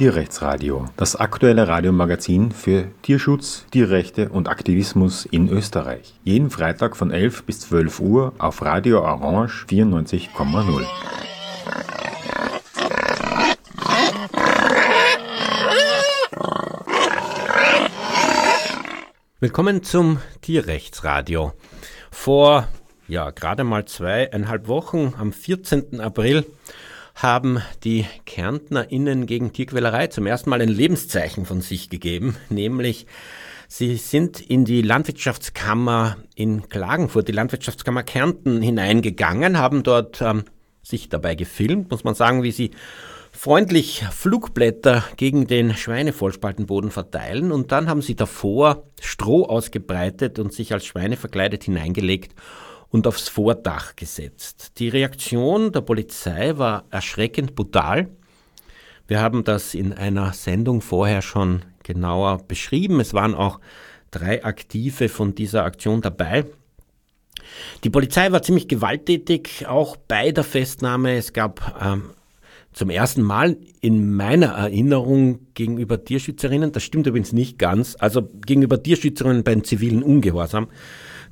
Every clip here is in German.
Tierrechtsradio, das aktuelle Radiomagazin für Tierschutz, Tierrechte und Aktivismus in Österreich. Jeden Freitag von 11 bis 12 Uhr auf Radio Orange 94,0. Willkommen zum Tierrechtsradio. Vor ja, gerade mal zweieinhalb Wochen, am 14. April, haben die KärntnerInnen gegen Tierquälerei zum ersten Mal ein Lebenszeichen von sich gegeben, nämlich sie sind in die Landwirtschaftskammer in Klagenfurt, die Landwirtschaftskammer Kärnten hineingegangen, haben dort ähm, sich dabei gefilmt, muss man sagen, wie sie freundlich Flugblätter gegen den Schweinevollspaltenboden verteilen. Und dann haben sie davor Stroh ausgebreitet und sich als Schweine verkleidet hineingelegt und aufs Vordach gesetzt. Die Reaktion der Polizei war erschreckend brutal. Wir haben das in einer Sendung vorher schon genauer beschrieben. Es waren auch drei Aktive von dieser Aktion dabei. Die Polizei war ziemlich gewalttätig, auch bei der Festnahme. Es gab ähm, zum ersten Mal in meiner Erinnerung gegenüber Tierschützerinnen, das stimmt übrigens nicht ganz, also gegenüber Tierschützerinnen beim zivilen Ungehorsam,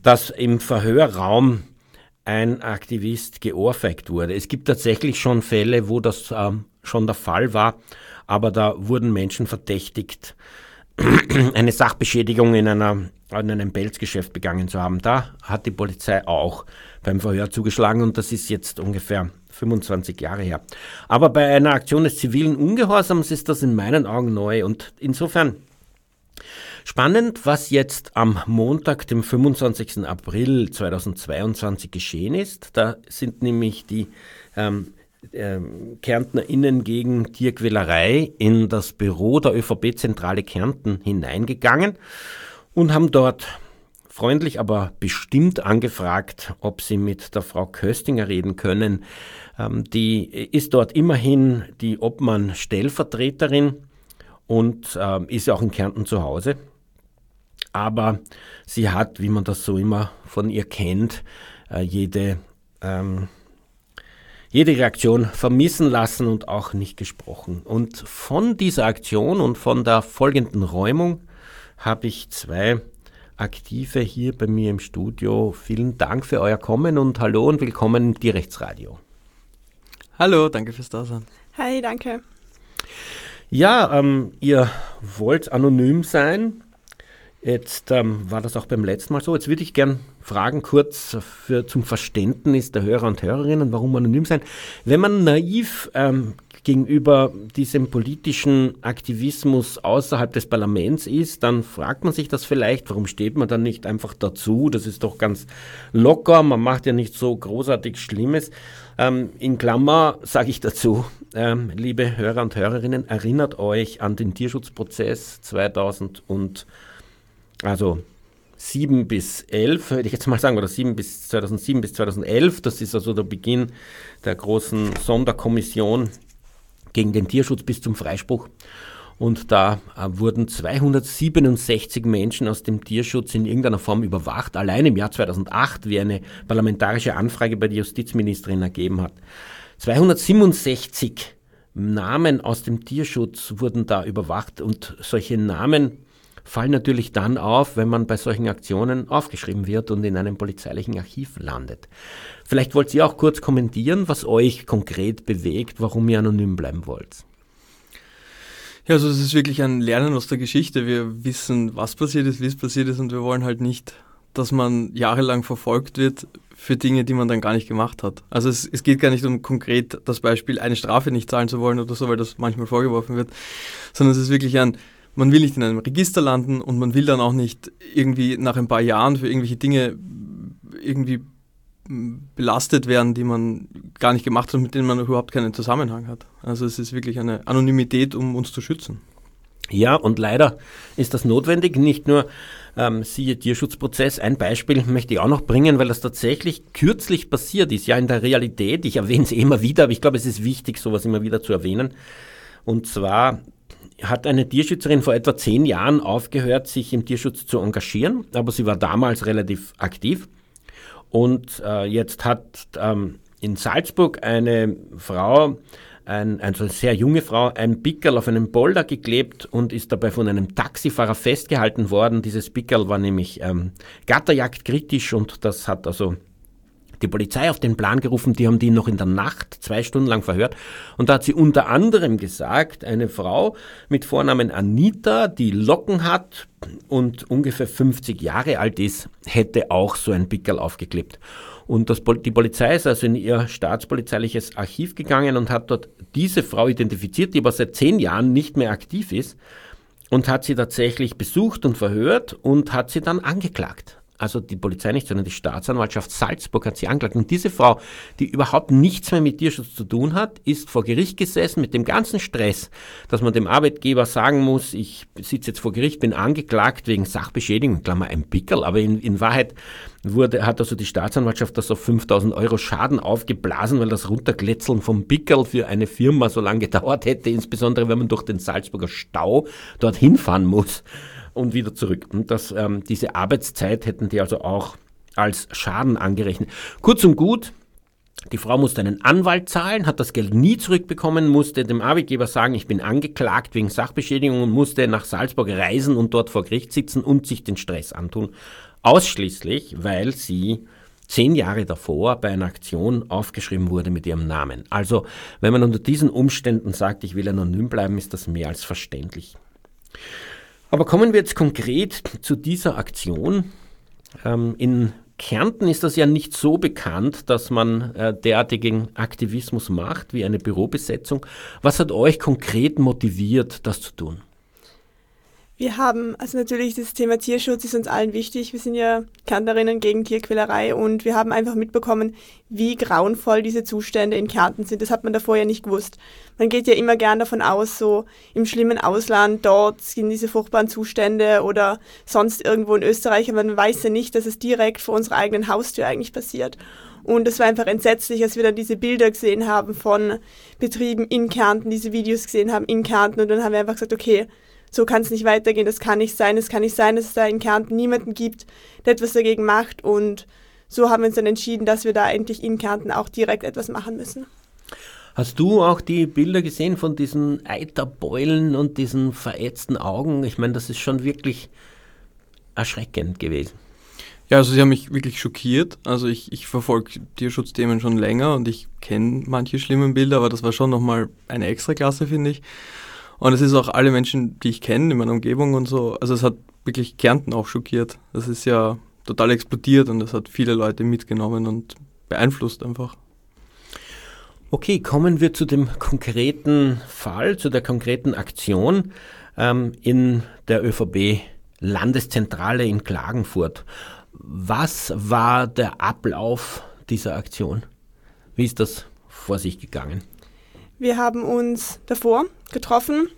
dass im Verhörraum ein Aktivist geohrfeigt wurde. Es gibt tatsächlich schon Fälle, wo das ähm, schon der Fall war, aber da wurden Menschen verdächtigt, eine Sachbeschädigung in, einer, in einem Pelzgeschäft begangen zu haben. Da hat die Polizei auch beim Verhör zugeschlagen und das ist jetzt ungefähr 25 Jahre her. Aber bei einer Aktion des zivilen Ungehorsams ist das in meinen Augen neu und insofern Spannend, was jetzt am Montag, dem 25. April 2022 geschehen ist. Da sind nämlich die ähm, ähm, KärntnerInnen gegen Tierquälerei in das Büro der ÖVP-Zentrale Kärnten hineingegangen und haben dort freundlich, aber bestimmt angefragt, ob sie mit der Frau Köstinger reden können. Ähm, die ist dort immerhin die Obmann-Stellvertreterin und ähm, ist ja auch in Kärnten zu Hause aber sie hat, wie man das so immer von ihr kennt, äh, jede, ähm, jede Reaktion vermissen lassen und auch nicht gesprochen. Und von dieser Aktion und von der folgenden Räumung habe ich zwei Aktive hier bei mir im Studio. Vielen Dank für euer Kommen und hallo und willkommen im Tierrechtsradio. Hallo, danke fürs Dasein. Hi, danke. Ja, ähm, ihr wollt anonym sein. Jetzt ähm, war das auch beim letzten Mal so. Jetzt würde ich gern fragen, kurz für, zum Verständnis der Hörer und Hörerinnen, warum anonym sein. Wenn man naiv ähm, gegenüber diesem politischen Aktivismus außerhalb des Parlaments ist, dann fragt man sich das vielleicht, warum steht man dann nicht einfach dazu? Das ist doch ganz locker, man macht ja nicht so großartig Schlimmes. Ähm, in Klammer sage ich dazu, ähm, liebe Hörer und Hörerinnen, erinnert euch an den Tierschutzprozess 2000 und also 7 bis 11, würde ich jetzt mal sagen, oder 7 bis 2007 bis 2011. Das ist also der Beginn der großen Sonderkommission gegen den Tierschutz bis zum Freispruch. Und da äh, wurden 267 Menschen aus dem Tierschutz in irgendeiner Form überwacht, allein im Jahr 2008, wie eine parlamentarische Anfrage bei der Justizministerin ergeben hat. 267 Namen aus dem Tierschutz wurden da überwacht und solche Namen fallen natürlich dann auf, wenn man bei solchen Aktionen aufgeschrieben wird und in einem polizeilichen Archiv landet. Vielleicht wollt ihr auch kurz kommentieren, was euch konkret bewegt, warum ihr anonym bleiben wollt. Ja, also es ist wirklich ein Lernen aus der Geschichte. Wir wissen, was passiert ist, wie es passiert ist und wir wollen halt nicht, dass man jahrelang verfolgt wird für Dinge, die man dann gar nicht gemacht hat. Also es, es geht gar nicht um konkret das Beispiel, eine Strafe nicht zahlen zu wollen oder so, weil das manchmal vorgeworfen wird, sondern es ist wirklich ein, man will nicht in einem Register landen und man will dann auch nicht irgendwie nach ein paar Jahren für irgendwelche Dinge irgendwie belastet werden, die man gar nicht gemacht hat, mit denen man überhaupt keinen Zusammenhang hat. Also es ist wirklich eine Anonymität, um uns zu schützen. Ja, und leider ist das notwendig. Nicht nur ähm, siehe Tierschutzprozess. Ein Beispiel möchte ich auch noch bringen, weil das tatsächlich kürzlich passiert ist. Ja, in der Realität. Ich erwähne es immer wieder, aber ich glaube, es ist wichtig, sowas immer wieder zu erwähnen. Und zwar hat eine Tierschützerin vor etwa zehn Jahren aufgehört, sich im Tierschutz zu engagieren, aber sie war damals relativ aktiv. Und äh, jetzt hat ähm, in Salzburg eine Frau ein, also eine sehr junge Frau, ein Pickerl auf einen Boulder geklebt und ist dabei von einem Taxifahrer festgehalten worden. Dieses Pickerl war nämlich ähm, Gatterjagd kritisch und das hat also die Polizei auf den Plan gerufen, die haben die noch in der Nacht zwei Stunden lang verhört. Und da hat sie unter anderem gesagt, eine Frau mit Vornamen Anita, die Locken hat und ungefähr 50 Jahre alt ist, hätte auch so ein Pickel aufgeklebt. Und das, die Polizei ist also in ihr staatspolizeiliches Archiv gegangen und hat dort diese Frau identifiziert, die aber seit zehn Jahren nicht mehr aktiv ist und hat sie tatsächlich besucht und verhört und hat sie dann angeklagt also die Polizei nicht, sondern die Staatsanwaltschaft Salzburg hat sie angeklagt. Und diese Frau, die überhaupt nichts mehr mit Tierschutz zu tun hat, ist vor Gericht gesessen mit dem ganzen Stress, dass man dem Arbeitgeber sagen muss, ich sitze jetzt vor Gericht, bin angeklagt wegen Sachbeschädigung, Klammer ein Pickel, aber in, in Wahrheit wurde, hat also die Staatsanwaltschaft das auf 5000 Euro Schaden aufgeblasen, weil das Runterglätzeln vom Pickel für eine Firma so lange gedauert hätte, insbesondere wenn man durch den Salzburger Stau dorthin fahren muss und wieder zurück. Und das, ähm, diese Arbeitszeit hätten die also auch als Schaden angerechnet. Kurz und gut, die Frau musste einen Anwalt zahlen, hat das Geld nie zurückbekommen, musste dem Arbeitgeber sagen, ich bin angeklagt wegen Sachbeschädigung und musste nach Salzburg reisen und dort vor Gericht sitzen und sich den Stress antun. Ausschließlich, weil sie zehn Jahre davor bei einer Aktion aufgeschrieben wurde mit ihrem Namen. Also, wenn man unter diesen Umständen sagt, ich will anonym bleiben, ist das mehr als verständlich. Aber kommen wir jetzt konkret zu dieser Aktion. Ähm, in Kärnten ist das ja nicht so bekannt, dass man äh, derartigen Aktivismus macht wie eine Bürobesetzung. Was hat euch konkret motiviert, das zu tun? Wir haben, also natürlich das Thema Tierschutz ist uns allen wichtig. Wir sind ja Kärntnerinnen gegen Tierquälerei und wir haben einfach mitbekommen, wie grauenvoll diese Zustände in Kärnten sind. Das hat man davor ja nicht gewusst. Man geht ja immer gern davon aus, so im schlimmen Ausland, dort sind diese furchtbaren Zustände oder sonst irgendwo in Österreich, aber man weiß ja nicht, dass es direkt vor unserer eigenen Haustür eigentlich passiert. Und es war einfach entsetzlich, als wir dann diese Bilder gesehen haben von Betrieben in Kärnten, diese Videos gesehen haben in Kärnten und dann haben wir einfach gesagt, okay, so kann es nicht weitergehen, das kann nicht sein, es kann nicht sein, dass es da in Kärnten niemanden gibt, der etwas dagegen macht und so haben wir uns dann entschieden, dass wir da endlich in Kärnten auch direkt etwas machen müssen. Hast du auch die Bilder gesehen von diesen Eiterbeulen und diesen verätzten Augen? Ich meine, das ist schon wirklich erschreckend gewesen. Ja, also sie haben mich wirklich schockiert. Also ich, ich verfolge Tierschutzthemen schon länger und ich kenne manche schlimmen Bilder, aber das war schon nochmal eine Extraklasse, finde ich. Und es ist auch alle Menschen, die ich kenne in meiner Umgebung und so. Also es hat wirklich Kärnten auch schockiert. Das ist ja total explodiert und das hat viele Leute mitgenommen und beeinflusst einfach. Okay, kommen wir zu dem konkreten Fall, zu der konkreten Aktion ähm, in der ÖVB Landeszentrale in Klagenfurt. Was war der Ablauf dieser Aktion? Wie ist das vor sich gegangen? Wir haben uns davor getroffen,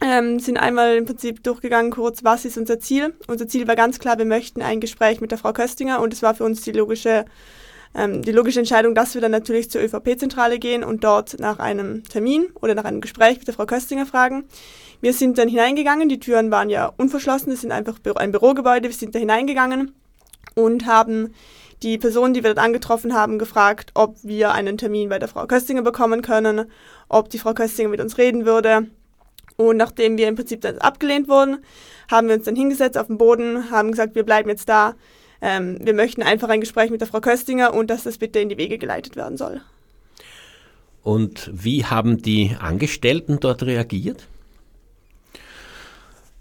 ähm, sind einmal im Prinzip durchgegangen kurz, was ist unser Ziel. Unser Ziel war ganz klar, wir möchten ein Gespräch mit der Frau Köstinger und es war für uns die logische, ähm, die logische Entscheidung, dass wir dann natürlich zur ÖVP-Zentrale gehen und dort nach einem Termin oder nach einem Gespräch mit der Frau Köstinger fragen. Wir sind dann hineingegangen, die Türen waren ja unverschlossen, es sind einfach ein Bürogebäude, wir sind da hineingegangen und haben die Personen, die wir dort angetroffen haben, gefragt, ob wir einen Termin bei der Frau Köstinger bekommen können, ob die Frau Köstinger mit uns reden würde. Und nachdem wir im Prinzip dann abgelehnt wurden, haben wir uns dann hingesetzt auf den Boden, haben gesagt, wir bleiben jetzt da. Ähm, wir möchten einfach ein Gespräch mit der Frau Köstinger und dass das bitte in die Wege geleitet werden soll. Und wie haben die Angestellten dort reagiert?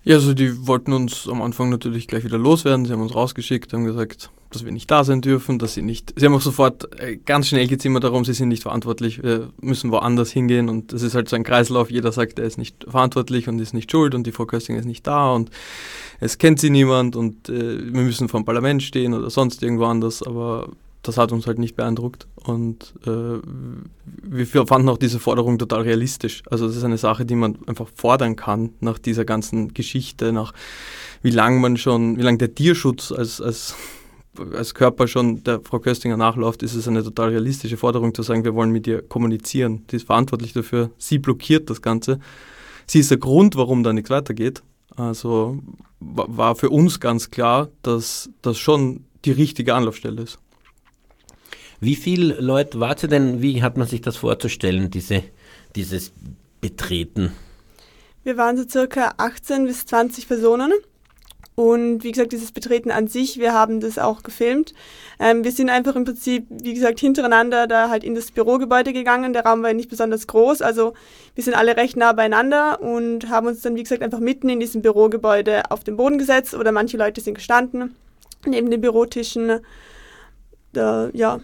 Ja, also die wollten uns am Anfang natürlich gleich wieder loswerden. Sie haben uns rausgeschickt, haben gesagt, dass wir nicht da sein dürfen, dass sie nicht. Sie haben auch sofort äh, ganz schnell gezimmert darum, sie sind nicht verantwortlich, wir müssen woanders hingehen und es ist halt so ein Kreislauf. Jeder sagt, er ist nicht verantwortlich und ist nicht schuld und die Frau Köstinger ist nicht da und es kennt sie niemand und äh, wir müssen vor dem Parlament stehen oder sonst irgendwo anders, aber das hat uns halt nicht beeindruckt und äh, wir fanden auch diese Forderung total realistisch. Also das ist eine Sache, die man einfach fordern kann nach dieser ganzen Geschichte, nach wie lange man schon, wie lange der Tierschutz als, als, als Körper schon der Frau Köstinger nachläuft, ist es eine total realistische Forderung zu sagen, wir wollen mit ihr kommunizieren. Die ist verantwortlich dafür, sie blockiert das Ganze. Sie ist der Grund, warum da nichts weitergeht. Also war für uns ganz klar, dass das schon die richtige Anlaufstelle ist. Wie viele Leute wart ihr denn? Wie hat man sich das vorzustellen, diese, dieses Betreten? Wir waren so circa 18 bis 20 Personen. Und wie gesagt, dieses Betreten an sich, wir haben das auch gefilmt. Ähm, wir sind einfach im Prinzip, wie gesagt, hintereinander da halt in das Bürogebäude gegangen. Der Raum war nicht besonders groß, also wir sind alle recht nah beieinander und haben uns dann, wie gesagt, einfach mitten in diesem Bürogebäude auf den Boden gesetzt oder manche Leute sind gestanden neben den Bürotischen. Da, ja.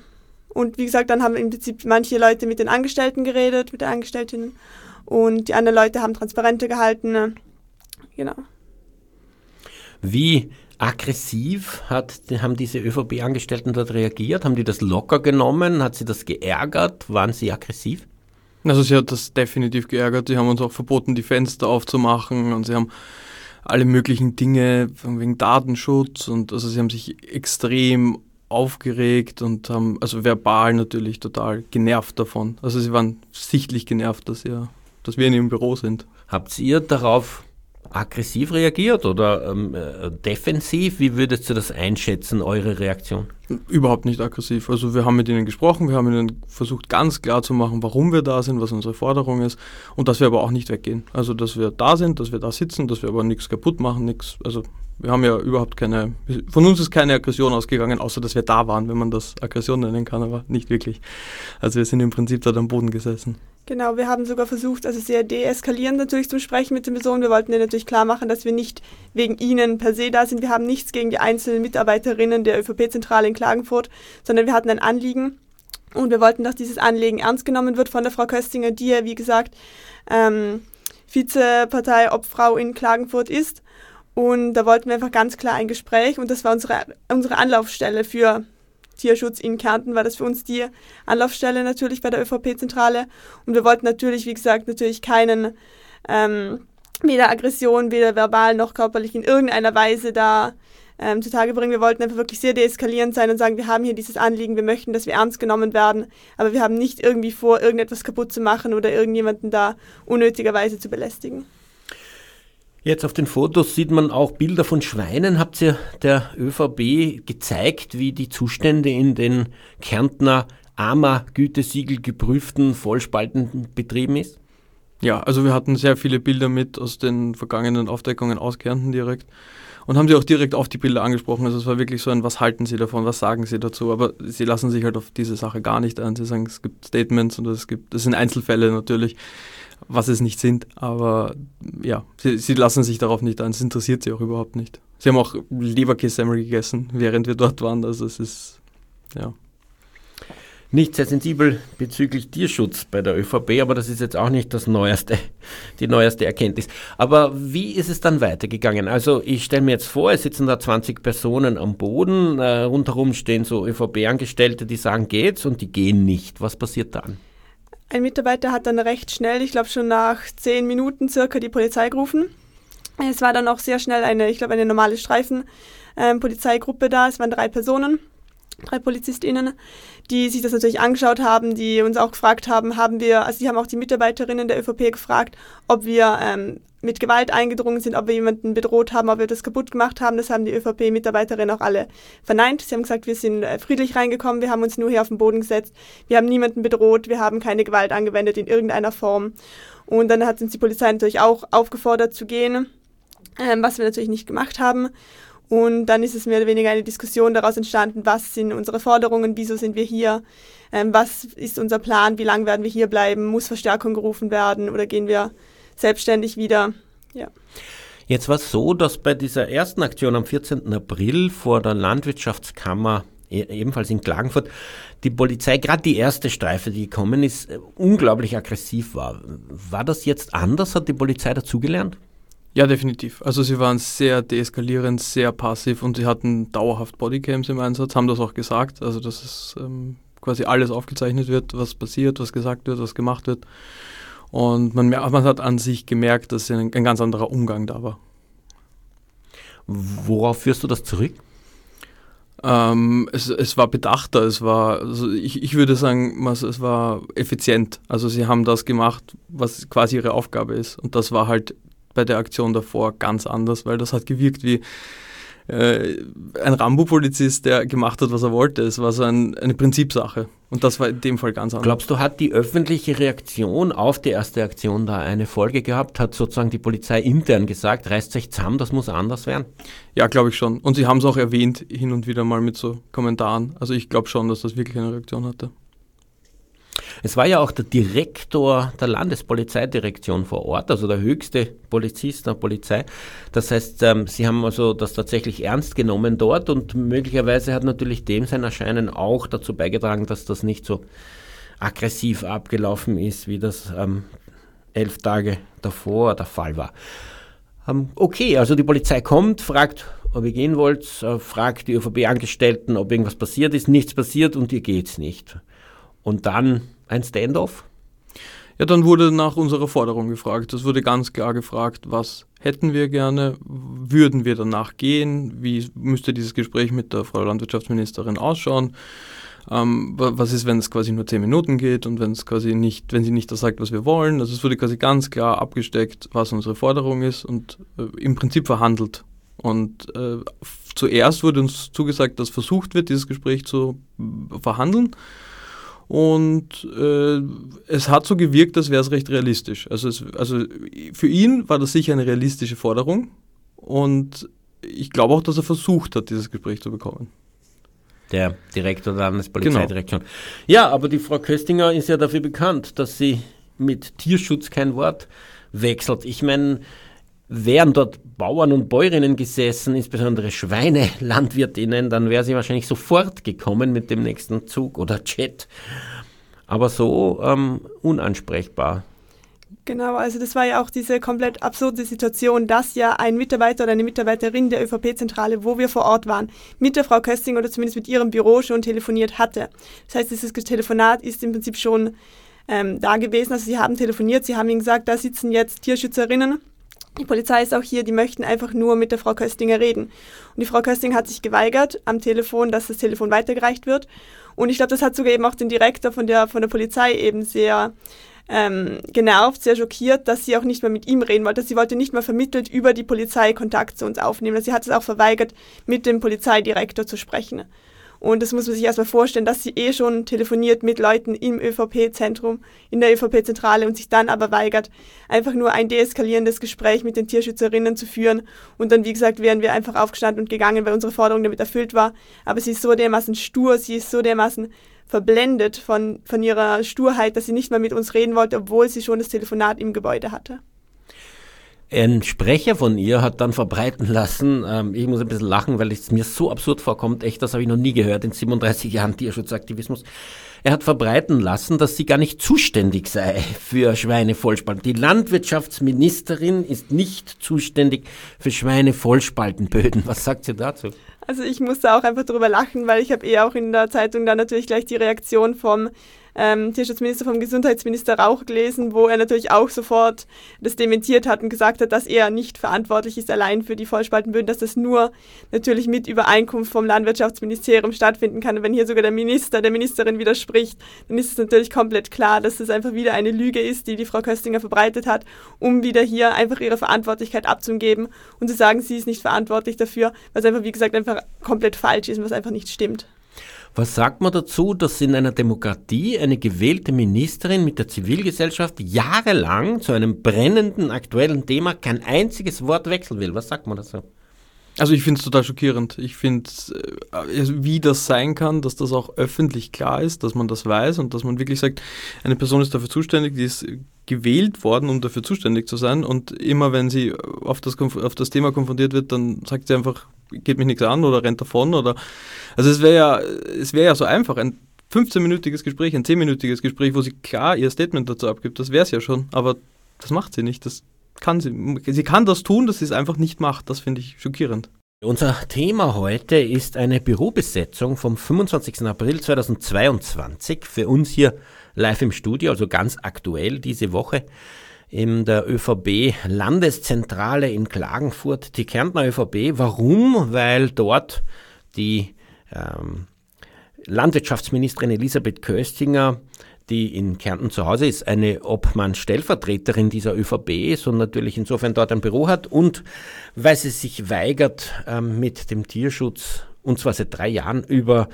Und wie gesagt, dann haben im Prinzip manche Leute mit den Angestellten geredet, mit den Angestellten und die anderen Leute haben Transparente gehalten. Genau. Wie aggressiv hat, haben diese ÖVP-Angestellten dort reagiert? Haben die das locker genommen? Hat sie das geärgert? Waren sie aggressiv? Also sie hat das definitiv geärgert. Sie haben uns auch verboten, die Fenster aufzumachen und sie haben alle möglichen Dinge wegen Datenschutz und also sie haben sich extrem aufgeregt und haben also verbal natürlich total genervt davon. Also sie waren sichtlich genervt, dass, ihr, dass wir in ihrem Büro sind. Habt ihr darauf aggressiv reagiert oder ähm, äh, defensiv? Wie würdest du das einschätzen, eure Reaktion? Überhaupt nicht aggressiv. Also wir haben mit ihnen gesprochen, wir haben ihnen versucht ganz klar zu machen, warum wir da sind, was unsere Forderung ist und dass wir aber auch nicht weggehen. Also dass wir da sind, dass wir da sitzen, dass wir aber nichts kaputt machen, nichts. Also wir haben ja überhaupt keine, von uns ist keine Aggression ausgegangen, außer dass wir da waren, wenn man das Aggression nennen kann, aber nicht wirklich. Also wir sind im Prinzip dort am Boden gesessen. Genau, wir haben sogar versucht, also sehr deeskalierend natürlich zu sprechen mit den Personen. Wir wollten ihnen natürlich klar machen, dass wir nicht wegen ihnen per se da sind. Wir haben nichts gegen die einzelnen Mitarbeiterinnen der ÖVP-Zentrale in Klagenfurt, sondern wir hatten ein Anliegen und wir wollten, dass dieses Anliegen ernst genommen wird von der Frau Köstinger, die ja, wie gesagt, ähm, Vizepartei-Obfrau in Klagenfurt ist. Und da wollten wir einfach ganz klar ein Gespräch und das war unsere, unsere Anlaufstelle für Tierschutz in Kärnten war das für uns die Anlaufstelle natürlich bei der ÖVP-Zentrale. Und wir wollten natürlich, wie gesagt, natürlich keinen, ähm, weder Aggression, weder verbal noch körperlich in irgendeiner Weise da ähm, zutage bringen. Wir wollten einfach wirklich sehr deeskalierend sein und sagen, wir haben hier dieses Anliegen, wir möchten, dass wir ernst genommen werden, aber wir haben nicht irgendwie vor, irgendetwas kaputt zu machen oder irgendjemanden da unnötigerweise zu belästigen. Jetzt auf den Fotos sieht man auch Bilder von Schweinen. Habt ihr der ÖVB gezeigt, wie die Zustände in den Kärntner AMA Gütesiegel geprüften Vollspaltenbetrieben ist? Ja, also wir hatten sehr viele Bilder mit aus den vergangenen Aufdeckungen aus Kärnten direkt und haben sie auch direkt auf die Bilder angesprochen. Also es war wirklich so ein, was halten sie davon, was sagen sie dazu, aber sie lassen sich halt auf diese Sache gar nicht ein. Sie sagen, es gibt Statements und es gibt, das sind Einzelfälle natürlich was es nicht sind. Aber ja, sie, sie lassen sich darauf nicht ein. Es interessiert sie auch überhaupt nicht. Sie haben auch Leberkässemmel gegessen, während wir dort waren. Also es ist, ja. Nicht sehr sensibel bezüglich Tierschutz bei der ÖVP, aber das ist jetzt auch nicht das neueste, die neueste Erkenntnis. Aber wie ist es dann weitergegangen? Also ich stelle mir jetzt vor, es sitzen da 20 Personen am Boden, äh, rundherum stehen so ÖVP-Angestellte, die sagen geht's und die gehen nicht. Was passiert dann? Ein Mitarbeiter hat dann recht schnell, ich glaube schon nach zehn Minuten circa, die Polizei gerufen. Es war dann auch sehr schnell eine, ich glaube, eine normale Streifen-Polizeigruppe ähm, da. Es waren drei Personen, drei PolizistInnen, die sich das natürlich angeschaut haben, die uns auch gefragt haben, haben wir, also die haben auch die Mitarbeiterinnen der ÖVP gefragt, ob wir ähm, mit Gewalt eingedrungen sind, ob wir jemanden bedroht haben, ob wir das kaputt gemacht haben. Das haben die ÖVP-Mitarbeiterinnen auch alle verneint. Sie haben gesagt, wir sind äh, friedlich reingekommen, wir haben uns nur hier auf den Boden gesetzt, wir haben niemanden bedroht, wir haben keine Gewalt angewendet in irgendeiner Form. Und dann hat uns die Polizei natürlich auch aufgefordert zu gehen, ähm, was wir natürlich nicht gemacht haben. Und dann ist es mehr oder weniger eine Diskussion daraus entstanden, was sind unsere Forderungen, wieso sind wir hier, ähm, was ist unser Plan, wie lange werden wir hier bleiben, muss Verstärkung gerufen werden oder gehen wir selbstständig wieder. Ja. Jetzt war es so, dass bei dieser ersten Aktion am 14. April vor der Landwirtschaftskammer e-, ebenfalls in Klagenfurt, die Polizei, gerade die erste Streife, die gekommen ist, äh, unglaublich aggressiv war. War das jetzt anders? Hat die Polizei dazugelernt? Ja, definitiv. Also sie waren sehr deeskalierend, sehr passiv und sie hatten dauerhaft Bodycams im Einsatz, haben das auch gesagt. Also dass es ähm, quasi alles aufgezeichnet wird, was passiert, was gesagt wird, was gemacht wird. Und man, man hat an sich gemerkt, dass ein, ein ganz anderer Umgang da war. Worauf führst du das zurück? Ähm, es, es, war bedachter, es war, also ich, ich würde sagen, es war effizient. Also sie haben das gemacht, was quasi ihre Aufgabe ist. Und das war halt bei der Aktion davor ganz anders, weil das hat gewirkt wie, äh, ein Rambo-Polizist, der gemacht hat, was er wollte. Es war so ein, eine Prinzipsache. Und das war in dem Fall ganz anders. Glaubst du, hat die öffentliche Reaktion auf die erste Aktion da eine Folge gehabt? Hat sozusagen die Polizei intern gesagt, reißt euch zusammen, das muss anders werden? Ja, glaube ich schon. Und sie haben es auch erwähnt, hin und wieder mal mit so Kommentaren. Also ich glaube schon, dass das wirklich eine Reaktion hatte. Es war ja auch der Direktor der Landespolizeidirektion vor Ort, also der höchste Polizist der Polizei. Das heißt, ähm, sie haben also das tatsächlich ernst genommen dort und möglicherweise hat natürlich dem sein Erscheinen auch dazu beigetragen, dass das nicht so aggressiv abgelaufen ist, wie das ähm, elf Tage davor der Fall war. Ähm, okay, also die Polizei kommt, fragt, ob ihr gehen wollt, äh, fragt die ÖVP-Angestellten, ob irgendwas passiert ist, nichts passiert und ihr geht's nicht. Und dann ein Standoff? Ja, dann wurde nach unserer Forderung gefragt. Es wurde ganz klar gefragt, was hätten wir gerne, würden wir danach gehen, wie müsste dieses Gespräch mit der Frau Landwirtschaftsministerin ausschauen. Ähm, was ist, wenn es quasi nur zehn Minuten geht und wenn es quasi nicht, wenn sie nicht das sagt, was wir wollen. Also es wurde quasi ganz klar abgesteckt, was unsere Forderung ist und äh, im Prinzip verhandelt. Und äh, zuerst wurde uns zugesagt, dass versucht wird, dieses Gespräch zu verhandeln. Und äh, es hat so gewirkt, als wäre es recht realistisch. Also, es, also für ihn war das sicher eine realistische Forderung. Und ich glaube auch, dass er versucht hat, dieses Gespräch zu bekommen. Der Direktor der Landespolizeidirektion. Genau. Ja, aber die Frau Köstinger ist ja dafür bekannt, dass sie mit Tierschutz kein Wort wechselt. Ich meine, wären dort Bauern und Bäuerinnen gesessen, insbesondere Schweinelandwirtinnen, dann wäre sie wahrscheinlich sofort gekommen mit dem nächsten Zug oder Jet. Aber so ähm, unansprechbar. Genau, also das war ja auch diese komplett absurde Situation, dass ja ein Mitarbeiter oder eine Mitarbeiterin der ÖVP-Zentrale, wo wir vor Ort waren, mit der Frau Kösting oder zumindest mit ihrem Büro schon telefoniert hatte. Das heißt, dieses Telefonat ist im Prinzip schon ähm, da gewesen. Also sie haben telefoniert, sie haben ihnen gesagt, da sitzen jetzt Tierschützerinnen die Polizei ist auch hier, die möchten einfach nur mit der Frau Köstinger reden. Und die Frau Köstinger hat sich geweigert am Telefon, dass das Telefon weitergereicht wird. Und ich glaube, das hat sogar eben auch den Direktor von der, von der Polizei eben sehr ähm, genervt, sehr schockiert, dass sie auch nicht mehr mit ihm reden wollte. Sie wollte nicht mehr vermittelt über die Polizei Kontakt zu uns aufnehmen. Sie hat es auch verweigert, mit dem Polizeidirektor zu sprechen. Und das muss man sich erstmal vorstellen, dass sie eh schon telefoniert mit Leuten im ÖVP-Zentrum, in der ÖVP-Zentrale und sich dann aber weigert, einfach nur ein deeskalierendes Gespräch mit den Tierschützerinnen zu führen. Und dann, wie gesagt, wären wir einfach aufgestanden und gegangen, weil unsere Forderung damit erfüllt war. Aber sie ist so dermaßen stur, sie ist so dermaßen verblendet von, von ihrer Sturheit, dass sie nicht mal mit uns reden wollte, obwohl sie schon das Telefonat im Gebäude hatte. Ein Sprecher von ihr hat dann verbreiten lassen, ähm, ich muss ein bisschen lachen, weil es mir so absurd vorkommt, echt, das habe ich noch nie gehört in 37 Jahren Tierschutzaktivismus. Er hat verbreiten lassen, dass sie gar nicht zuständig sei für Schweinevollspalten. Die Landwirtschaftsministerin ist nicht zuständig für Schweinevollspaltenböden. Was sagt sie dazu? Also ich musste auch einfach darüber lachen, weil ich habe eh auch in der Zeitung dann natürlich gleich die Reaktion vom ähm, Tierschutzminister vom Gesundheitsminister Rauch gelesen, wo er natürlich auch sofort das dementiert hat und gesagt hat, dass er nicht verantwortlich ist allein für die Vollspaltenböden, dass das nur natürlich mit Übereinkunft vom Landwirtschaftsministerium stattfinden kann. Und wenn hier sogar der Minister der Ministerin widerspricht, dann ist es natürlich komplett klar, dass das einfach wieder eine Lüge ist, die die Frau Köstinger verbreitet hat, um wieder hier einfach ihre Verantwortlichkeit abzugeben und zu sagen, sie ist nicht verantwortlich dafür, was einfach, wie gesagt, einfach komplett falsch ist und was einfach nicht stimmt. Was sagt man dazu, dass in einer Demokratie eine gewählte Ministerin mit der Zivilgesellschaft jahrelang zu einem brennenden aktuellen Thema kein einziges Wort wechseln will? Was sagt man dazu? Also ich finde es total schockierend. Ich finde, äh, wie das sein kann, dass das auch öffentlich klar ist, dass man das weiß und dass man wirklich sagt, eine Person ist dafür zuständig, die ist gewählt worden, um dafür zuständig zu sein. Und immer wenn sie auf das, auf das Thema konfrontiert wird, dann sagt sie einfach, geht mich nichts an oder rennt davon. Oder also es wäre ja, es wäre ja so einfach, ein 15-minütiges Gespräch, ein 10-minütiges Gespräch, wo sie klar ihr Statement dazu abgibt, das wäre es ja schon. Aber das macht sie nicht. Das kann sie. Sie kann das tun, dass sie es einfach nicht macht. Das finde ich schockierend. Unser Thema heute ist eine Bürobesetzung vom 25. April 2022 für uns hier live im Studio, also ganz aktuell diese Woche in der ÖVB Landeszentrale in Klagenfurt, die Kärntner ÖVB. Warum? Weil dort die ähm, Landwirtschaftsministerin Elisabeth Köstinger die in Kärnten zu Hause ist, eine Obmann-Stellvertreterin dieser ÖVP ist und natürlich insofern dort ein Büro hat und weil sie sich weigert, ähm, mit dem Tierschutz, und zwar seit drei Jahren, über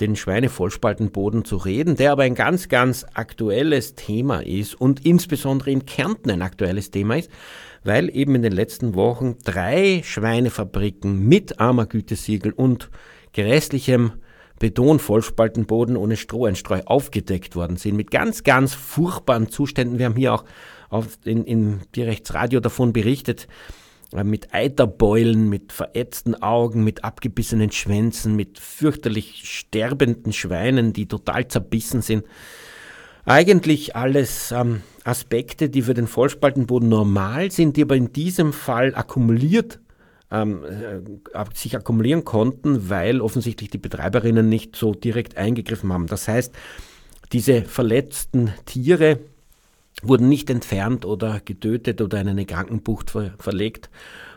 den Schweinevollspaltenboden zu reden, der aber ein ganz, ganz aktuelles Thema ist und insbesondere in Kärnten ein aktuelles Thema ist, weil eben in den letzten Wochen drei Schweinefabriken mit Armergütesiegel und gerästlichem Betonvollspaltenboden ohne Stroheinstreu aufgedeckt worden sind, mit ganz, ganz furchtbaren Zuständen. Wir haben hier auch auf, in, in Tierrechtsradio davon berichtet, mit Eiterbeulen, mit verätzten Augen, mit abgebissenen Schwänzen, mit fürchterlich sterbenden Schweinen, die total zerbissen sind. Eigentlich alles ähm, Aspekte, die für den Vollspaltenboden normal sind, die aber in diesem Fall akkumuliert ähm, äh, sich akkumulieren konnten, weil offensichtlich die Betreiberinnen nicht so direkt eingegriffen haben. Das heißt, diese verletzten Tiere wurden nicht entfernt oder getötet oder in eine Krankenbucht ver verlegt.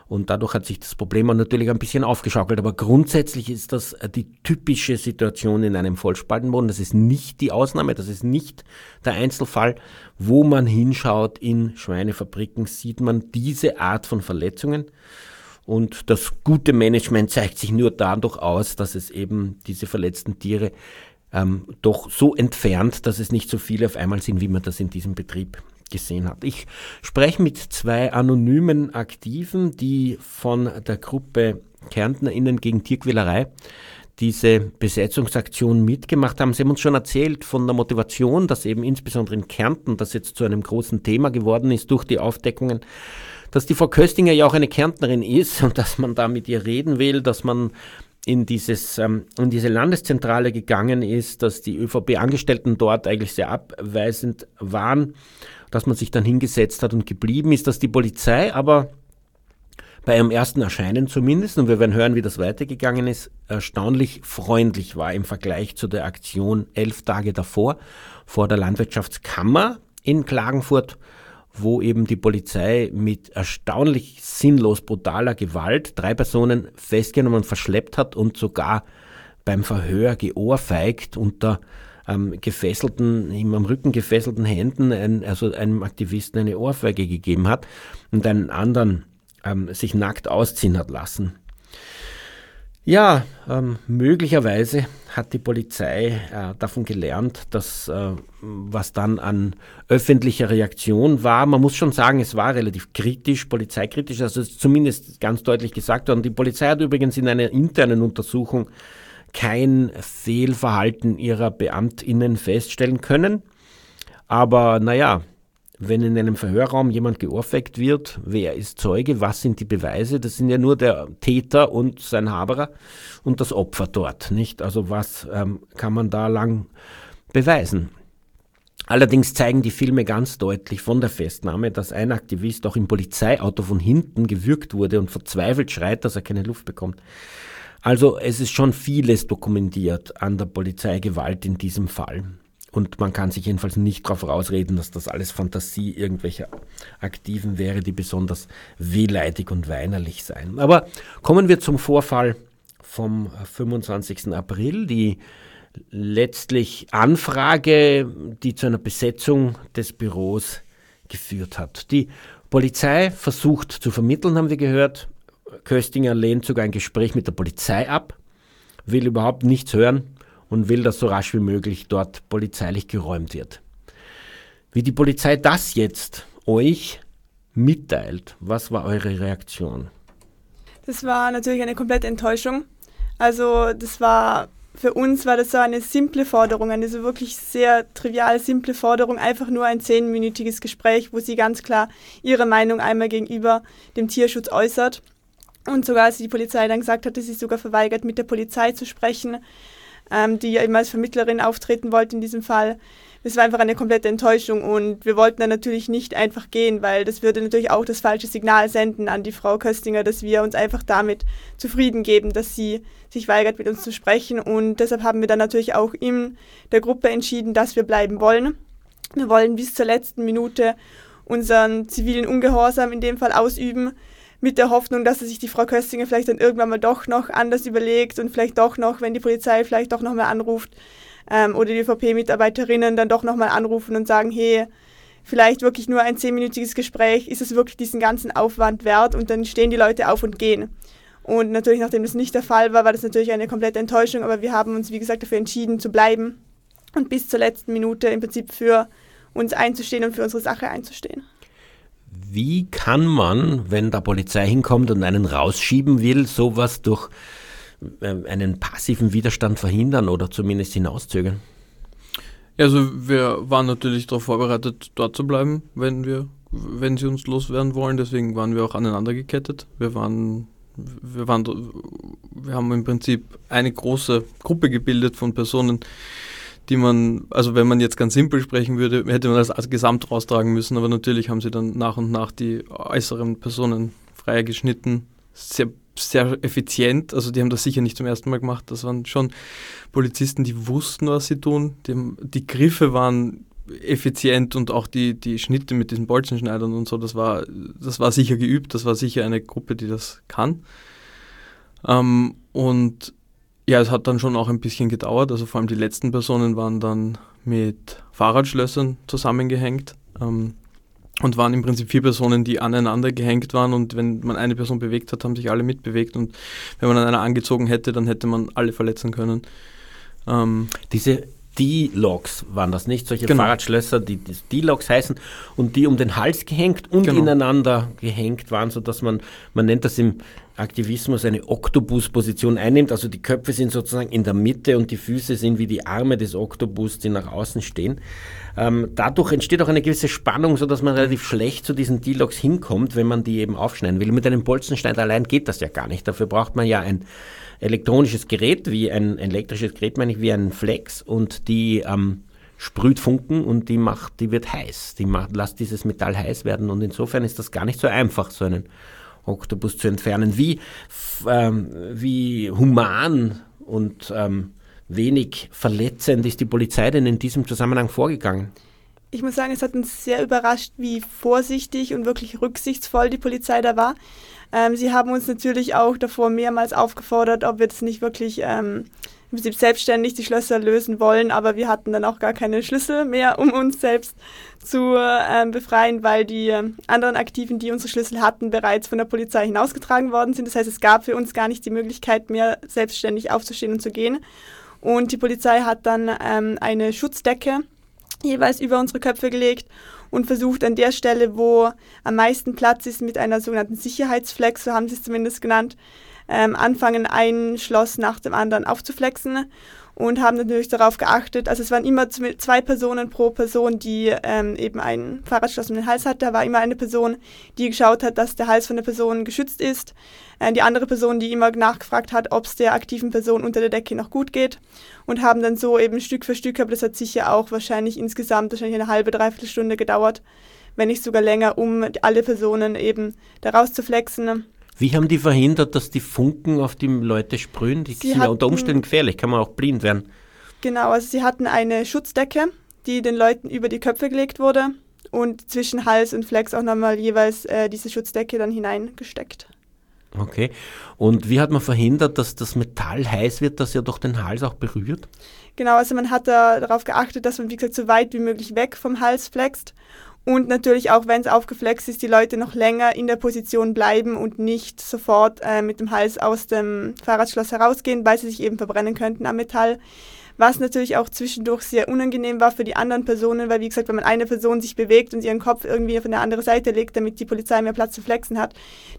Und dadurch hat sich das Problem natürlich ein bisschen aufgeschaukelt. Aber grundsätzlich ist das äh, die typische Situation in einem Vollspaltenboden. Das ist nicht die Ausnahme, das ist nicht der Einzelfall. Wo man hinschaut in Schweinefabriken, sieht man diese Art von Verletzungen. Und das gute Management zeigt sich nur dadurch aus, dass es eben diese verletzten Tiere ähm, doch so entfernt, dass es nicht so viele auf einmal sind, wie man das in diesem Betrieb gesehen hat. Ich spreche mit zwei anonymen Aktiven, die von der Gruppe KärntnerInnen gegen Tierquälerei diese Besetzungsaktion mitgemacht haben. Sie haben uns schon erzählt von der Motivation, dass eben insbesondere in Kärnten das jetzt zu einem großen Thema geworden ist durch die Aufdeckungen, dass die Frau Köstinger ja auch eine Kärntnerin ist und dass man da mit ihr reden will, dass man in, dieses, ähm, in diese Landeszentrale gegangen ist, dass die ÖVP-Angestellten dort eigentlich sehr abweisend waren dass man sich dann hingesetzt hat und geblieben ist, dass die Polizei aber bei ihrem ersten Erscheinen zumindest, und wir werden hören, wie das weitergegangen ist, erstaunlich freundlich war im Vergleich zu der Aktion elf Tage davor vor der Landwirtschaftskammer in Klagenfurt, wo eben die Polizei mit erstaunlich sinnlos brutaler Gewalt drei Personen festgenommen verschleppt hat und sogar beim Verhör geohrfeigt unter ähm, gefesselten, ihm am Rücken gefesselten Händen, ein, also einem Aktivisten eine Ohrfeige gegeben hat und einen anderen ähm, sich nackt ausziehen hat lassen. Ja, ähm, möglicherweise hat die Polizei äh, davon gelernt, dass äh, was dann an öffentlicher Reaktion war, man muss schon sagen, es war relativ kritisch, polizeikritisch, also zumindest ganz deutlich gesagt worden. Die Polizei hat übrigens in einer internen Untersuchung kein Fehlverhalten ihrer Beamtinnen feststellen können. Aber naja, wenn in einem Verhörraum jemand geohrfeigt wird, wer ist Zeuge, was sind die Beweise? Das sind ja nur der Täter und sein Haberer und das Opfer dort, nicht? Also was ähm, kann man da lang beweisen? Allerdings zeigen die Filme ganz deutlich von der Festnahme, dass ein Aktivist auch im Polizeiauto von hinten gewürgt wurde und verzweifelt schreit, dass er keine Luft bekommt. Also es ist schon vieles dokumentiert an der Polizeigewalt in diesem Fall. Und man kann sich jedenfalls nicht darauf rausreden, dass das alles Fantasie irgendwelcher Aktiven wäre, die besonders wehleidig und weinerlich seien. Aber kommen wir zum Vorfall vom 25. April, die letztlich Anfrage, die zu einer Besetzung des Büros geführt hat. Die Polizei versucht zu vermitteln, haben wir gehört. Köstinger lehnt sogar ein Gespräch mit der Polizei ab, will überhaupt nichts hören und will, dass so rasch wie möglich dort polizeilich geräumt wird. Wie die Polizei das jetzt euch mitteilt, was war eure Reaktion? Das war natürlich eine komplette Enttäuschung. Also das war für uns war das so eine simple Forderung, eine so wirklich sehr trivial simple Forderung, einfach nur ein zehnminütiges Gespräch, wo sie ganz klar ihre Meinung einmal gegenüber dem Tierschutz äußert. Und sogar als die Polizei dann gesagt hat, dass sie sogar verweigert, mit der Polizei zu sprechen, ähm, die ja immer als Vermittlerin auftreten wollte in diesem Fall. Das war einfach eine komplette Enttäuschung und wir wollten dann natürlich nicht einfach gehen, weil das würde natürlich auch das falsche Signal senden an die Frau Köstinger, dass wir uns einfach damit zufrieden geben, dass sie sich weigert, mit uns zu sprechen. Und deshalb haben wir dann natürlich auch in der Gruppe entschieden, dass wir bleiben wollen. Wir wollen bis zur letzten Minute unseren zivilen Ungehorsam in dem Fall ausüben mit der Hoffnung, dass sich die Frau Köstinger vielleicht dann irgendwann mal doch noch anders überlegt und vielleicht doch noch, wenn die Polizei vielleicht doch noch mal anruft, ähm, oder die ÖVP-Mitarbeiterinnen dann doch nochmal anrufen und sagen, hey, vielleicht wirklich nur ein zehnminütiges Gespräch, ist es wirklich diesen ganzen Aufwand wert und dann stehen die Leute auf und gehen. Und natürlich, nachdem das nicht der Fall war, war das natürlich eine komplette Enttäuschung, aber wir haben uns, wie gesagt, dafür entschieden zu bleiben und bis zur letzten Minute im Prinzip für uns einzustehen und für unsere Sache einzustehen. Wie kann man, wenn da Polizei hinkommt und einen rausschieben will, sowas durch ähm, einen passiven Widerstand verhindern oder zumindest hinauszögern? Also wir waren natürlich darauf vorbereitet, dort zu bleiben, wenn wir, wenn sie uns loswerden wollen. Deswegen waren wir auch aneinander gekettet. Wir waren, wir waren, wir haben im Prinzip eine große Gruppe gebildet von Personen, die man, also wenn man jetzt ganz simpel sprechen würde, hätte man das als Gesamt raustragen müssen, aber natürlich haben sie dann nach und nach die äußeren Personen freier geschnitten. Sehr, sehr effizient, also die haben das sicher nicht zum ersten Mal gemacht. Das waren schon Polizisten, die wussten, was sie tun. Die, die Griffe waren effizient und auch die, die Schnitte mit diesen Bolzenschneidern und so, das war, das war sicher geübt, das war sicher eine Gruppe, die das kann. Ähm, und ja, es hat dann schon auch ein bisschen gedauert. Also vor allem die letzten Personen waren dann mit Fahrradschlössern zusammengehängt ähm, und waren im Prinzip vier Personen, die aneinander gehängt waren. Und wenn man eine Person bewegt hat, haben sich alle mitbewegt. Und wenn man an einer angezogen hätte, dann hätte man alle verletzen können. Ähm, Diese D-Logs waren das nicht, solche genau. Fahrradschlösser, die D-Logs heißen und die um den Hals gehängt und genau. ineinander gehängt waren, sodass man, man nennt das im Aktivismus eine Oktopus-Position einnimmt. Also die Köpfe sind sozusagen in der Mitte und die Füße sind wie die Arme des Oktopus, die nach außen stehen. Ähm, dadurch entsteht auch eine gewisse Spannung, sodass man relativ schlecht zu diesen D-Logs hinkommt, wenn man die eben aufschneiden will. Mit einem Bolzenschneider allein geht das ja gar nicht. Dafür braucht man ja ein elektronisches Gerät, wie ein, elektrisches Gerät, meine ich, wie ein Flex und die ähm, sprüht Funken und die macht, die wird heiß. Die macht, lässt dieses Metall heiß werden und insofern ist das gar nicht so einfach, so einen Oktopus zu entfernen. Wie, ähm, wie human und ähm, wenig verletzend ist die Polizei denn in diesem Zusammenhang vorgegangen? Ich muss sagen, es hat uns sehr überrascht, wie vorsichtig und wirklich rücksichtsvoll die Polizei da war. Ähm, sie haben uns natürlich auch davor mehrmals aufgefordert, ob wir das nicht wirklich ähm, im Prinzip selbstständig die Schlösser lösen wollen, aber wir hatten dann auch gar keine Schlüssel mehr, um uns selbst zu äh, befreien, weil die äh, anderen Aktiven, die unsere Schlüssel hatten, bereits von der Polizei hinausgetragen worden sind. Das heißt, es gab für uns gar nicht die Möglichkeit mehr, selbstständig aufzustehen und zu gehen. Und die Polizei hat dann ähm, eine Schutzdecke jeweils über unsere Köpfe gelegt und versucht an der Stelle, wo am meisten Platz ist, mit einer sogenannten Sicherheitsflex, so haben sie es zumindest genannt, ähm, anfangen, ein Schloss nach dem anderen aufzuflexen und haben natürlich darauf geachtet, also es waren immer zwei Personen pro Person, die ähm, eben ein Fahrradschloss um den Hals hatte. Da war immer eine Person, die geschaut hat, dass der Hals von der Person geschützt ist. Äh, die andere Person, die immer nachgefragt hat, ob es der aktiven Person unter der Decke noch gut geht. Und haben dann so eben Stück für Stück, aber das hat sicher auch wahrscheinlich insgesamt wahrscheinlich eine halbe, dreiviertel Stunde gedauert, wenn nicht sogar länger, um alle Personen eben daraus zu flexen. Wie haben die verhindert, dass die Funken auf die Leute sprühen? Die sie sind ja unter Umständen gefährlich, kann man auch blind werden. Genau, also sie hatten eine Schutzdecke, die den Leuten über die Köpfe gelegt wurde und zwischen Hals und Flex auch nochmal jeweils äh, diese Schutzdecke dann hineingesteckt. Okay. Und wie hat man verhindert, dass das Metall heiß wird, das ja doch den Hals auch berührt? Genau, also man hat da darauf geachtet, dass man, wie gesagt, so weit wie möglich weg vom Hals flext und natürlich auch, wenn es aufgeflext ist, die Leute noch länger in der Position bleiben und nicht sofort äh, mit dem Hals aus dem Fahrradschloss herausgehen, weil sie sich eben verbrennen könnten am Metall. Was natürlich auch zwischendurch sehr unangenehm war für die anderen Personen, weil wie gesagt, wenn man eine Person sich bewegt und ihren Kopf irgendwie von der anderen Seite legt, damit die Polizei mehr Platz zu flexen hat,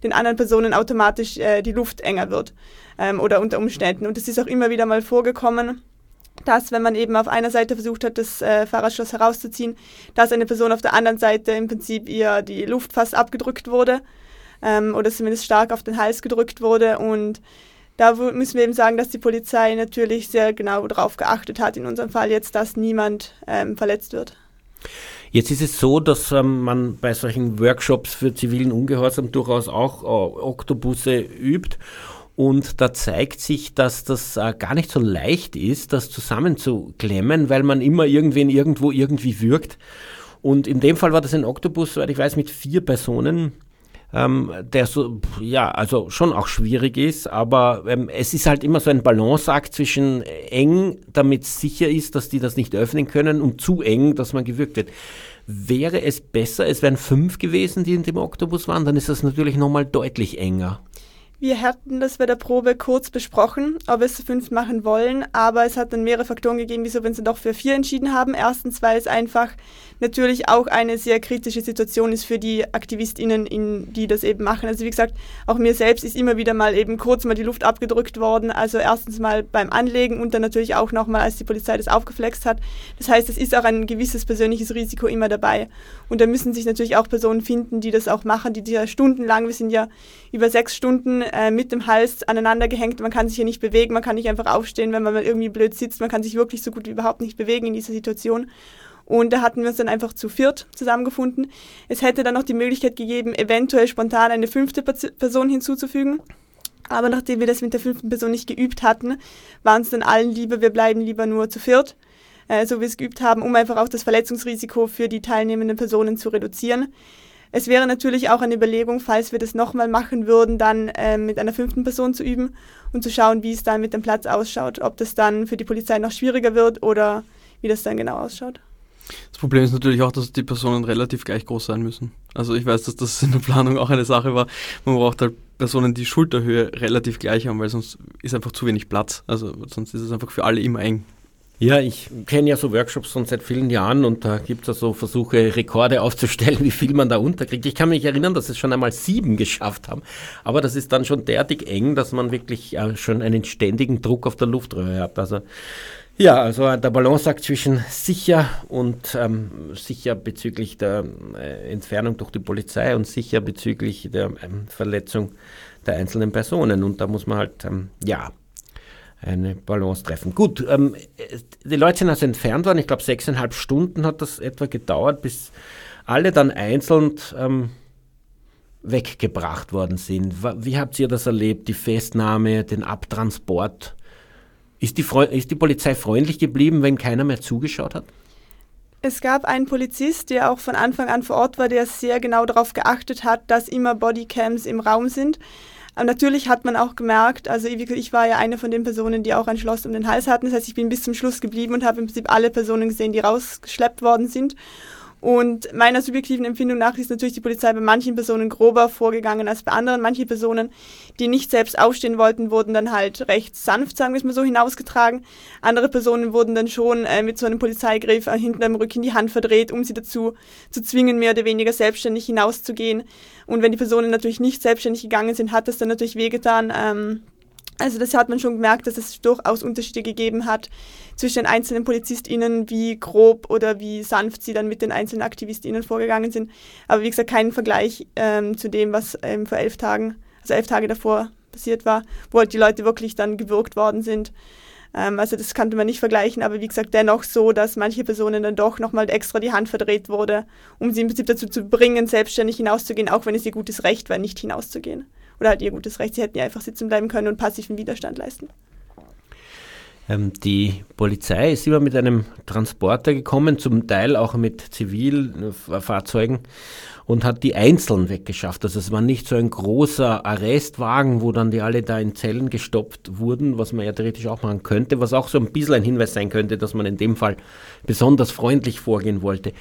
den anderen Personen automatisch äh, die Luft enger wird ähm, oder unter Umständen. Und es ist auch immer wieder mal vorgekommen, dass, wenn man eben auf einer Seite versucht hat, das äh, Fahrradschloss herauszuziehen, dass eine Person auf der anderen Seite im Prinzip ihr die Luft fast abgedrückt wurde ähm, oder zumindest stark auf den Hals gedrückt wurde. Und da müssen wir eben sagen, dass die Polizei natürlich sehr genau darauf geachtet hat, in unserem Fall jetzt, dass niemand ähm, verletzt wird. Jetzt ist es so, dass ähm, man bei solchen Workshops für zivilen Ungehorsam durchaus auch äh, Oktopusse übt. Und da zeigt sich, dass das äh, gar nicht so leicht ist, das zusammenzuklemmen, weil man immer irgendwen irgendwo irgendwie wirkt. Und in dem Fall war das ein Oktopus, soweit ich weiß, mit vier Personen. ähm, der so, ja, also schon auch schwierig ist, aber ähm, es ist halt immer so ein Balanceakt zwischen eng, damit sicher ist, dass die das nicht öffnen können, und zu eng, dass man gewürgt wird. Wäre es besser, es wären fünf gewesen, die in dem Oktopus waren, dann ist das natürlich nochmal deutlich enger. Wir hatten das bei der Probe kurz besprochen, ob wir es zu fünf machen wollen, aber es hat dann mehrere Faktoren gegeben, wieso wir uns dann doch für vier entschieden haben. Erstens, weil es einfach natürlich auch eine sehr kritische Situation ist für die AktivistInnen, in, die das eben machen. Also wie gesagt, auch mir selbst ist immer wieder mal eben kurz mal die Luft abgedrückt worden. Also erstens mal beim Anlegen und dann natürlich auch nochmal, als die Polizei das aufgeflext hat. Das heißt, es ist auch ein gewisses persönliches Risiko immer dabei. Und da müssen sich natürlich auch Personen finden, die das auch machen, die ja stundenlang, wir sind ja über sechs Stunden äh, mit dem Hals aneinander gehängt, man kann sich hier nicht bewegen, man kann nicht einfach aufstehen, wenn man mal irgendwie blöd sitzt, man kann sich wirklich so gut wie überhaupt nicht bewegen in dieser Situation. Und da hatten wir uns dann einfach zu viert zusammengefunden. Es hätte dann noch die Möglichkeit gegeben, eventuell spontan eine fünfte Person hinzuzufügen. Aber nachdem wir das mit der fünften Person nicht geübt hatten, waren es dann allen lieber, wir bleiben lieber nur zu viert, äh, so wie wir es geübt haben, um einfach auch das Verletzungsrisiko für die teilnehmenden Personen zu reduzieren. Es wäre natürlich auch eine Überlegung, falls wir das nochmal machen würden, dann äh, mit einer fünften Person zu üben und zu schauen, wie es dann mit dem Platz ausschaut. Ob das dann für die Polizei noch schwieriger wird oder wie das dann genau ausschaut. Das Problem ist natürlich auch, dass die Personen relativ gleich groß sein müssen. Also ich weiß, dass das in der Planung auch eine Sache war. Man braucht halt Personen, die Schulterhöhe relativ gleich haben, weil sonst ist einfach zu wenig Platz. Also sonst ist es einfach für alle immer eng. Ja, ich kenne ja so Workshops schon seit vielen Jahren und da gibt es ja so Versuche, Rekorde aufzustellen, wie viel man da unterkriegt. Ich kann mich erinnern, dass es schon einmal sieben geschafft haben, aber das ist dann schon derartig eng, dass man wirklich ja, schon einen ständigen Druck auf der Luftröhre hat. Also ja, also der Balanceakt zwischen sicher und ähm, sicher bezüglich der äh, Entfernung durch die Polizei und sicher bezüglich der ähm, Verletzung der einzelnen Personen. Und da muss man halt, ähm, ja, eine Balance treffen. Gut, ähm, die Leute sind also entfernt worden. Ich glaube, sechseinhalb Stunden hat das etwa gedauert, bis alle dann einzeln ähm, weggebracht worden sind. Wie habt ihr das erlebt? Die Festnahme, den Abtransport? Ist die, ist die Polizei freundlich geblieben, wenn keiner mehr zugeschaut hat? Es gab einen Polizist, der auch von Anfang an vor Ort war, der sehr genau darauf geachtet hat, dass immer Bodycams im Raum sind. Aber natürlich hat man auch gemerkt, also ich war ja eine von den Personen, die auch ein Schloss um den Hals hatten. Das heißt, ich bin bis zum Schluss geblieben und habe im Prinzip alle Personen gesehen, die rausgeschleppt worden sind. Und meiner subjektiven Empfindung nach ist natürlich die Polizei bei manchen Personen grober vorgegangen als bei anderen. Manche Personen, die nicht selbst aufstehen wollten, wurden dann halt recht sanft, sagen wir es mal so, hinausgetragen. Andere Personen wurden dann schon äh, mit so einem Polizeigriff äh, hinten am Rücken die Hand verdreht, um sie dazu zu zwingen, mehr oder weniger selbstständig hinauszugehen. Und wenn die Personen natürlich nicht selbstständig gegangen sind, hat das dann natürlich wehgetan. Ähm, also das hat man schon gemerkt, dass es durchaus Unterschiede gegeben hat zwischen den einzelnen PolizistInnen, wie grob oder wie sanft sie dann mit den einzelnen AktivistInnen vorgegangen sind. Aber wie gesagt, kein Vergleich ähm, zu dem, was ähm, vor elf Tagen, also elf Tage davor passiert war, wo halt die Leute wirklich dann gewürgt worden sind. Ähm, also das kannte man nicht vergleichen, aber wie gesagt, dennoch so, dass manche Personen dann doch nochmal extra die Hand verdreht wurde, um sie im Prinzip dazu zu bringen, selbstständig hinauszugehen, auch wenn es ihr gutes Recht war, nicht hinauszugehen oder halt ihr gutes Recht. Sie hätten ja einfach sitzen bleiben können und passiven Widerstand leisten. Ähm, die Polizei ist immer mit einem Transporter gekommen, zum Teil auch mit Zivilfahrzeugen und hat die einzeln weggeschafft. Also es war nicht so ein großer Arrestwagen, wo dann die alle da in Zellen gestopft wurden, was man ja theoretisch auch machen könnte, was auch so ein bisschen ein Hinweis sein könnte, dass man in dem Fall besonders freundlich vorgehen wollte.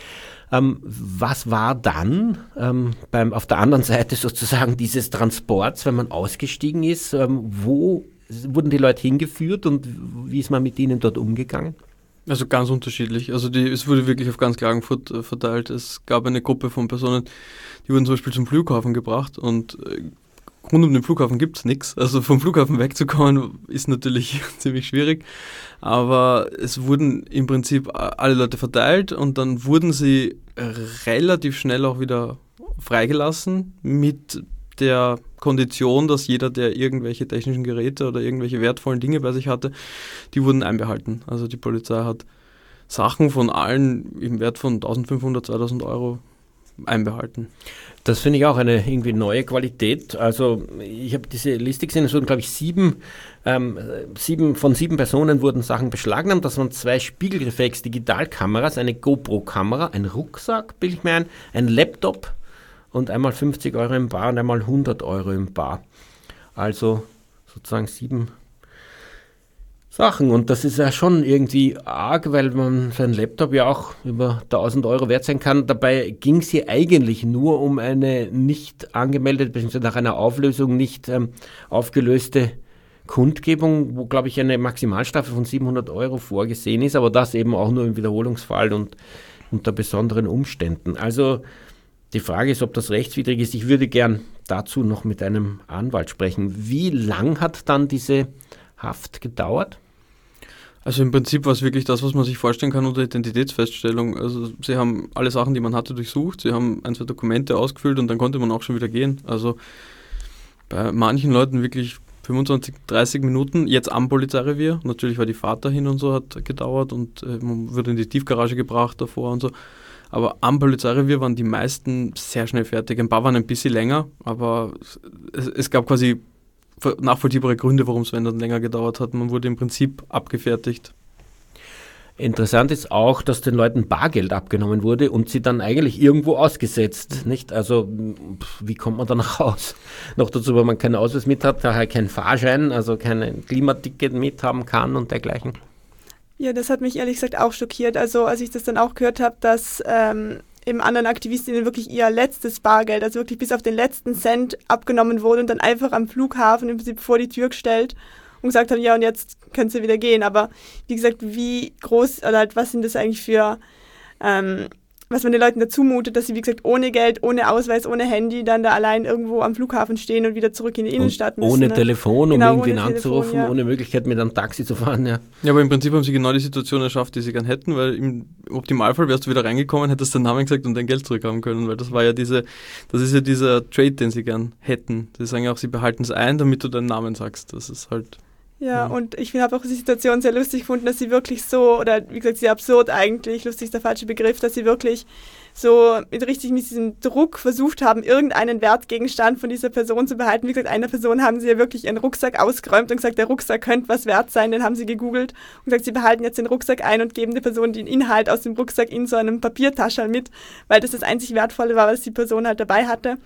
Ähm, was war dann ähm, beim, auf der anderen Seite sozusagen dieses Transports, wenn man ausgestiegen ist? Ähm, wo wurden die Leute hingeführt und wie ist man mit ihnen dort umgegangen? Also ganz unterschiedlich. Also die, es wurde wirklich auf ganz Klagenfurt äh, verteilt. Es gab eine Gruppe von Personen, die wurden zum Beispiel zum Flughafen gebracht und äh, rund um den Flughafen gibt es nichts. Also vom Flughafen wegzukommen ist natürlich ziemlich schwierig. Aber es wurden im Prinzip alle Leute verteilt und dann wurden sie relativ schnell auch wieder freigelassen mit der Kondition, dass jeder, der irgendwelche technischen Geräte oder irgendwelche wertvollen Dinge bei sich hatte, die wurden einbehalten. Also die Polizei hat Sachen von allen im Wert von 1500, 2000 Euro einbehalten. Das finde ich auch eine irgendwie neue Qualität. Also ich habe diese Liste gesehen, es wurden glaube ich sieben, ähm, sieben von sieben Personen wurden Sachen beschlagnahmt. Das waren zwei Spiegelreflex Digitalkameras, eine GoPro-Kamera, ein Rucksack, bilde ich mir ein, ein Laptop und einmal 50 Euro im Bar und einmal 100 Euro im Bar. Also sozusagen sieben Sachen. Und das ist ja schon irgendwie arg, weil man sein Laptop ja auch über 1000 Euro wert sein kann. Dabei ging es hier eigentlich nur um eine nicht angemeldete, beziehungsweise nach einer Auflösung nicht ähm, aufgelöste Kundgebung, wo, glaube ich, eine Maximalstrafe von 700 Euro vorgesehen ist, aber das eben auch nur im Wiederholungsfall und unter besonderen Umständen. Also die Frage ist, ob das rechtswidrig ist. Ich würde gern dazu noch mit einem Anwalt sprechen. Wie lang hat dann diese Haft gedauert? Also im Prinzip war es wirklich das, was man sich vorstellen kann unter Identitätsfeststellung. Also sie haben alle Sachen, die man hatte, durchsucht, sie haben ein, zwei Dokumente ausgefüllt und dann konnte man auch schon wieder gehen. Also bei manchen Leuten wirklich 25, 30 Minuten, jetzt am Polizeirevier. Natürlich war die Fahrt dahin und so, hat gedauert und äh, man wurde in die Tiefgarage gebracht davor und so. Aber am Polizeirevier waren die meisten sehr schnell fertig. Ein paar waren ein bisschen länger, aber es, es gab quasi nachvollziehbare Gründe, warum es dann länger gedauert hat. Man wurde im Prinzip abgefertigt. Interessant ist auch, dass den Leuten Bargeld abgenommen wurde und sie dann eigentlich irgendwo ausgesetzt, nicht? Also wie kommt man dann raus? Noch dazu, weil man keinen Ausweis mit hat, daher keinen Fahrschein, also kein Klimaticket mit haben kann und dergleichen. Ja, das hat mich ehrlich gesagt auch schockiert. Also als ich das dann auch gehört habe, dass ähm, eben anderen Aktivistinnen wirklich ihr letztes Bargeld, also wirklich bis auf den letzten Cent abgenommen wurde und dann einfach am Flughafen im Prinzip vor die Tür gestellt und gesagt haben, ja und jetzt können sie wieder gehen. Aber wie gesagt, wie groß oder halt, was sind das eigentlich für ähm, was man den Leuten dazu mutet, dass sie, wie gesagt, ohne Geld, ohne Ausweis, ohne Handy dann da allein irgendwo am Flughafen stehen und wieder zurück in die Innenstadt müssen. Ohne ne? Telefon, um genau, irgendwen anzurufen, Telefon, ja. ohne Möglichkeit mit einem Taxi zu fahren, ja. Ja, aber im Prinzip haben sie genau die Situation erschafft, die sie gern hätten, weil im Optimalfall wärst du wieder reingekommen, hättest deinen Namen gesagt und dein Geld zurückhaben können, weil das war ja diese, das ist ja dieser Trade, den sie gern hätten. Sie sagen ja auch, sie behalten es ein, damit du deinen Namen sagst. Das ist halt ja, mhm. und ich habe auch die Situation sehr lustig gefunden, dass sie wirklich so, oder wie gesagt, sehr absurd eigentlich, lustig ist der falsche Begriff, dass sie wirklich so mit richtig mit diesem Druck versucht haben, irgendeinen Wertgegenstand von dieser Person zu behalten. Wie gesagt, einer Person haben sie ja wirklich ihren Rucksack ausgeräumt und gesagt, der Rucksack könnte was wert sein, den haben sie gegoogelt und gesagt, sie behalten jetzt den Rucksack ein und geben der Person den Inhalt aus dem Rucksack in so einem Papiertaschel mit, weil das das einzig Wertvolle war, was die Person halt dabei hatte.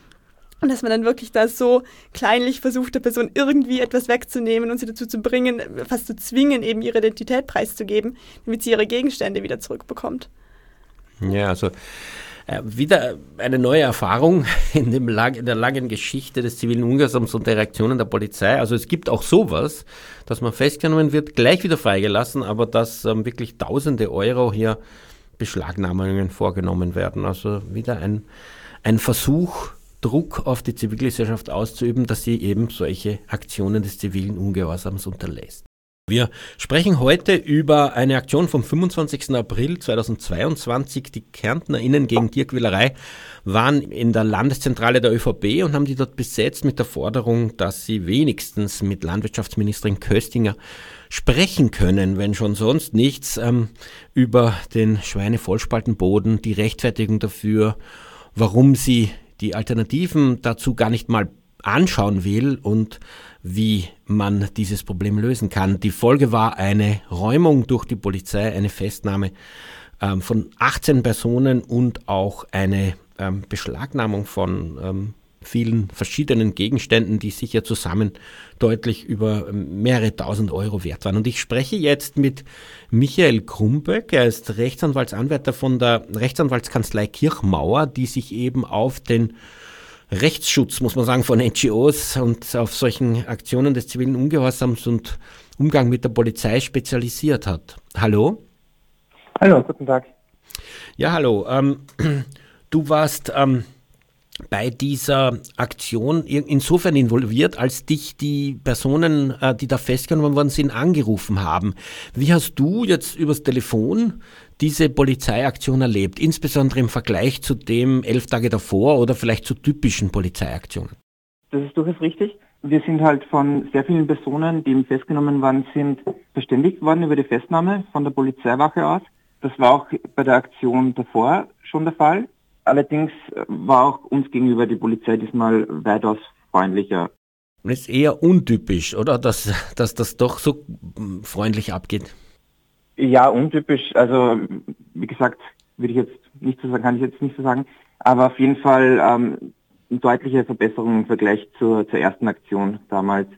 Und dass man dann wirklich da so kleinlich versucht, der Person irgendwie etwas wegzunehmen und sie dazu zu bringen, fast zu zwingen, eben ihre Identität preiszugeben, damit sie ihre Gegenstände wieder zurückbekommt. Ja, also äh, wieder eine neue Erfahrung in, dem in der langen Geschichte des zivilen Ungehorsams und der Reaktionen der Polizei. Also es gibt auch sowas, dass man festgenommen wird, gleich wieder freigelassen, aber dass ähm, wirklich tausende Euro hier Beschlagnahmungen vorgenommen werden. Also wieder ein, ein Versuch, Druck auf die Zivilgesellschaft auszuüben, dass sie eben solche Aktionen des zivilen Ungehorsams unterlässt. Wir sprechen heute über eine Aktion vom 25. April 2022. Die KärntnerInnen gegen Tierquälerei waren in der Landeszentrale der ÖVP und haben die dort besetzt mit der Forderung, dass sie wenigstens mit Landwirtschaftsministerin Köstinger sprechen können, wenn schon sonst nichts, ähm, über den Schweinevollspaltenboden, die Rechtfertigung dafür, warum sie die Alternativen dazu gar nicht mal anschauen will und wie man dieses Problem lösen kann. Die Folge war eine Räumung durch die Polizei, eine Festnahme ähm, von 18 Personen und auch eine ähm, Beschlagnahmung von ähm, vielen verschiedenen Gegenständen, die sicher zusammen deutlich über ähm, mehrere tausend Euro wert waren. Und ich spreche jetzt mit Michael Krumböck. Er ist Rechtsanwaltsanwärter von der Rechtsanwaltskanzlei Kirchmauer, die sich eben auf den Rechtsschutz, muss man sagen, von NGOs und auf solchen Aktionen des zivilen Ungehorsams und Umgang mit der Polizei spezialisiert hat. Hallo? Hallo, guten Tag. Ja, hallo. Ähm, du warst ähm, bei dieser Aktion insofern involviert, als dich die Personen, äh, die da festgenommen worden sind, angerufen haben. Wie hast du jetzt übers Telefon diese Polizeiaktion erlebt, insbesondere im Vergleich zu dem elf Tage davor oder vielleicht zu typischen Polizeiaktionen? Das ist durchaus richtig. Wir sind halt von sehr vielen Personen, die festgenommen worden sind, verständigt worden über die Festnahme von der Polizeiwache aus. Das war auch bei der Aktion davor schon der Fall. Allerdings war auch uns gegenüber die Polizei diesmal weitaus freundlicher. Und ist eher untypisch, oder? Dass, dass das doch so freundlich abgeht. Ja, untypisch. Also, wie gesagt, würde ich jetzt nicht so sagen, kann ich jetzt nicht so sagen. Aber auf jeden Fall ähm, eine deutliche Verbesserung im Vergleich zur, zur ersten Aktion damals.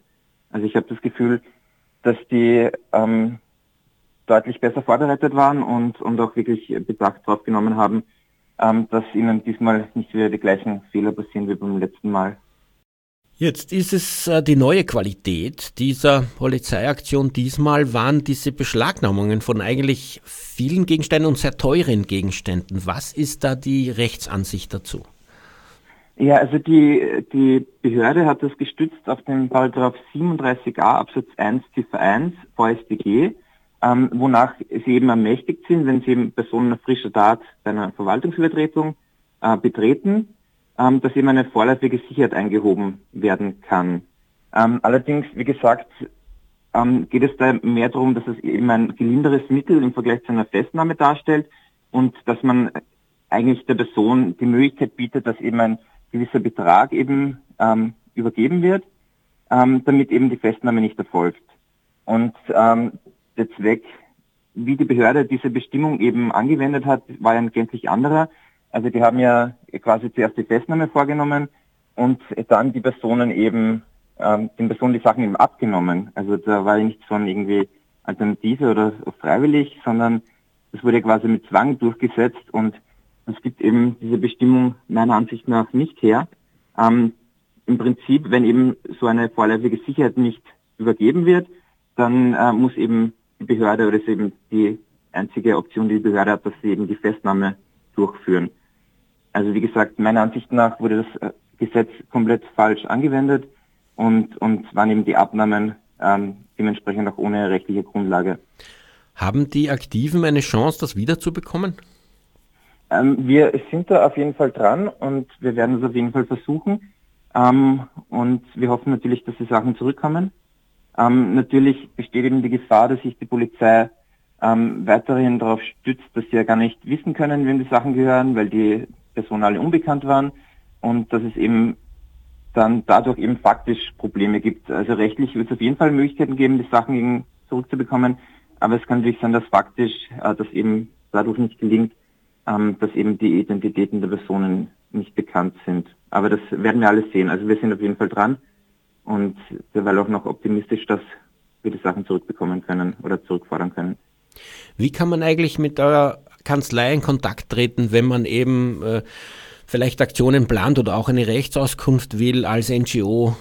Also ich habe das Gefühl, dass die ähm, deutlich besser vorbereitet waren und, und auch wirklich Bedacht drauf genommen haben, ähm, dass ihnen diesmal nicht wieder die gleichen Fehler passieren wie beim letzten Mal. Jetzt ist es äh, die neue Qualität dieser Polizeiaktion. Diesmal waren diese Beschlagnahmungen von eigentlich vielen Gegenständen und sehr teuren Gegenständen. Was ist da die Rechtsansicht dazu? Ja, also die, die Behörde hat das gestützt auf den Paragraph 37a Absatz 1 Ziffer 1 VStG, ähm, wonach sie eben ermächtigt sind, wenn sie eben Personen frischer Tat bei einer Verwaltungsübertretung äh, betreten, ähm, dass eben eine vorläufige Sicherheit eingehoben werden kann. Ähm, allerdings, wie gesagt, ähm, geht es da mehr darum, dass es eben ein gelinderes Mittel im Vergleich zu einer Festnahme darstellt und dass man eigentlich der Person die Möglichkeit bietet, dass eben ein gewisser Betrag eben ähm, übergeben wird, ähm, damit eben die Festnahme nicht erfolgt. Und ähm, der Zweck, wie die Behörde diese Bestimmung eben angewendet hat, war ja ein gänzlich anderer. Also die haben ja quasi zuerst die Festnahme vorgenommen und dann die Personen eben, ähm, den Personen die Sachen eben abgenommen. Also da war ja nichts von irgendwie Alternative oder freiwillig, sondern es wurde quasi mit Zwang durchgesetzt und es gibt eben diese Bestimmung meiner Ansicht nach nicht her. Ähm, Im Prinzip, wenn eben so eine vorläufige Sicherheit nicht übergeben wird, dann äh, muss eben die Behörde oder ist eben die einzige Option, die die Behörde hat, dass sie eben die Festnahme durchführen. Also wie gesagt, meiner Ansicht nach wurde das äh, Gesetz komplett falsch angewendet und, und waren eben die Abnahmen ähm, dementsprechend auch ohne rechtliche Grundlage. Haben die Aktiven eine Chance, das wiederzubekommen? Ähm, wir sind da auf jeden Fall dran und wir werden es auf jeden Fall versuchen. Ähm, und wir hoffen natürlich, dass die Sachen zurückkommen. Ähm, natürlich besteht eben die Gefahr, dass sich die Polizei ähm, weiterhin darauf stützt, dass sie ja gar nicht wissen können, wem die Sachen gehören, weil die Personen alle unbekannt waren und dass es eben dann dadurch eben faktisch Probleme gibt. Also rechtlich wird es auf jeden Fall Möglichkeiten geben, die Sachen zurückzubekommen, aber es kann natürlich sein, dass faktisch äh, das eben dadurch nicht gelingt, ähm, dass eben die Identitäten der Personen nicht bekannt sind. Aber das werden wir alles sehen. Also wir sind auf jeden Fall dran und derweil auch noch optimistisch, dass wir die Sachen zurückbekommen können oder zurückfordern können. Wie kann man eigentlich mit eurer Kanzlei in Kontakt treten, wenn man eben äh, vielleicht Aktionen plant oder auch eine Rechtsauskunft will als NGO?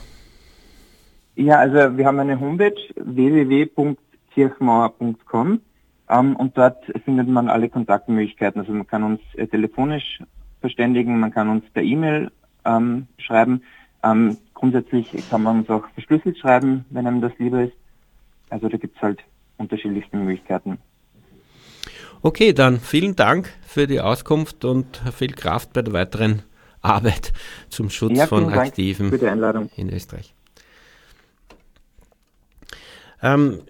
Ja, also wir haben eine Homepage www.kirchmauer.com ähm, und dort findet man alle Kontaktmöglichkeiten. Also man kann uns äh, telefonisch verständigen, man kann uns per E-Mail ähm, schreiben. Ähm, grundsätzlich kann man uns auch verschlüsselt schreiben, wenn einem das lieber ist. Also da gibt es halt unterschiedlichste Möglichkeiten. Okay, dann vielen Dank für die Auskunft und viel Kraft bei der weiteren Arbeit zum Schutz ja, von Aktiven in Österreich. Ähm,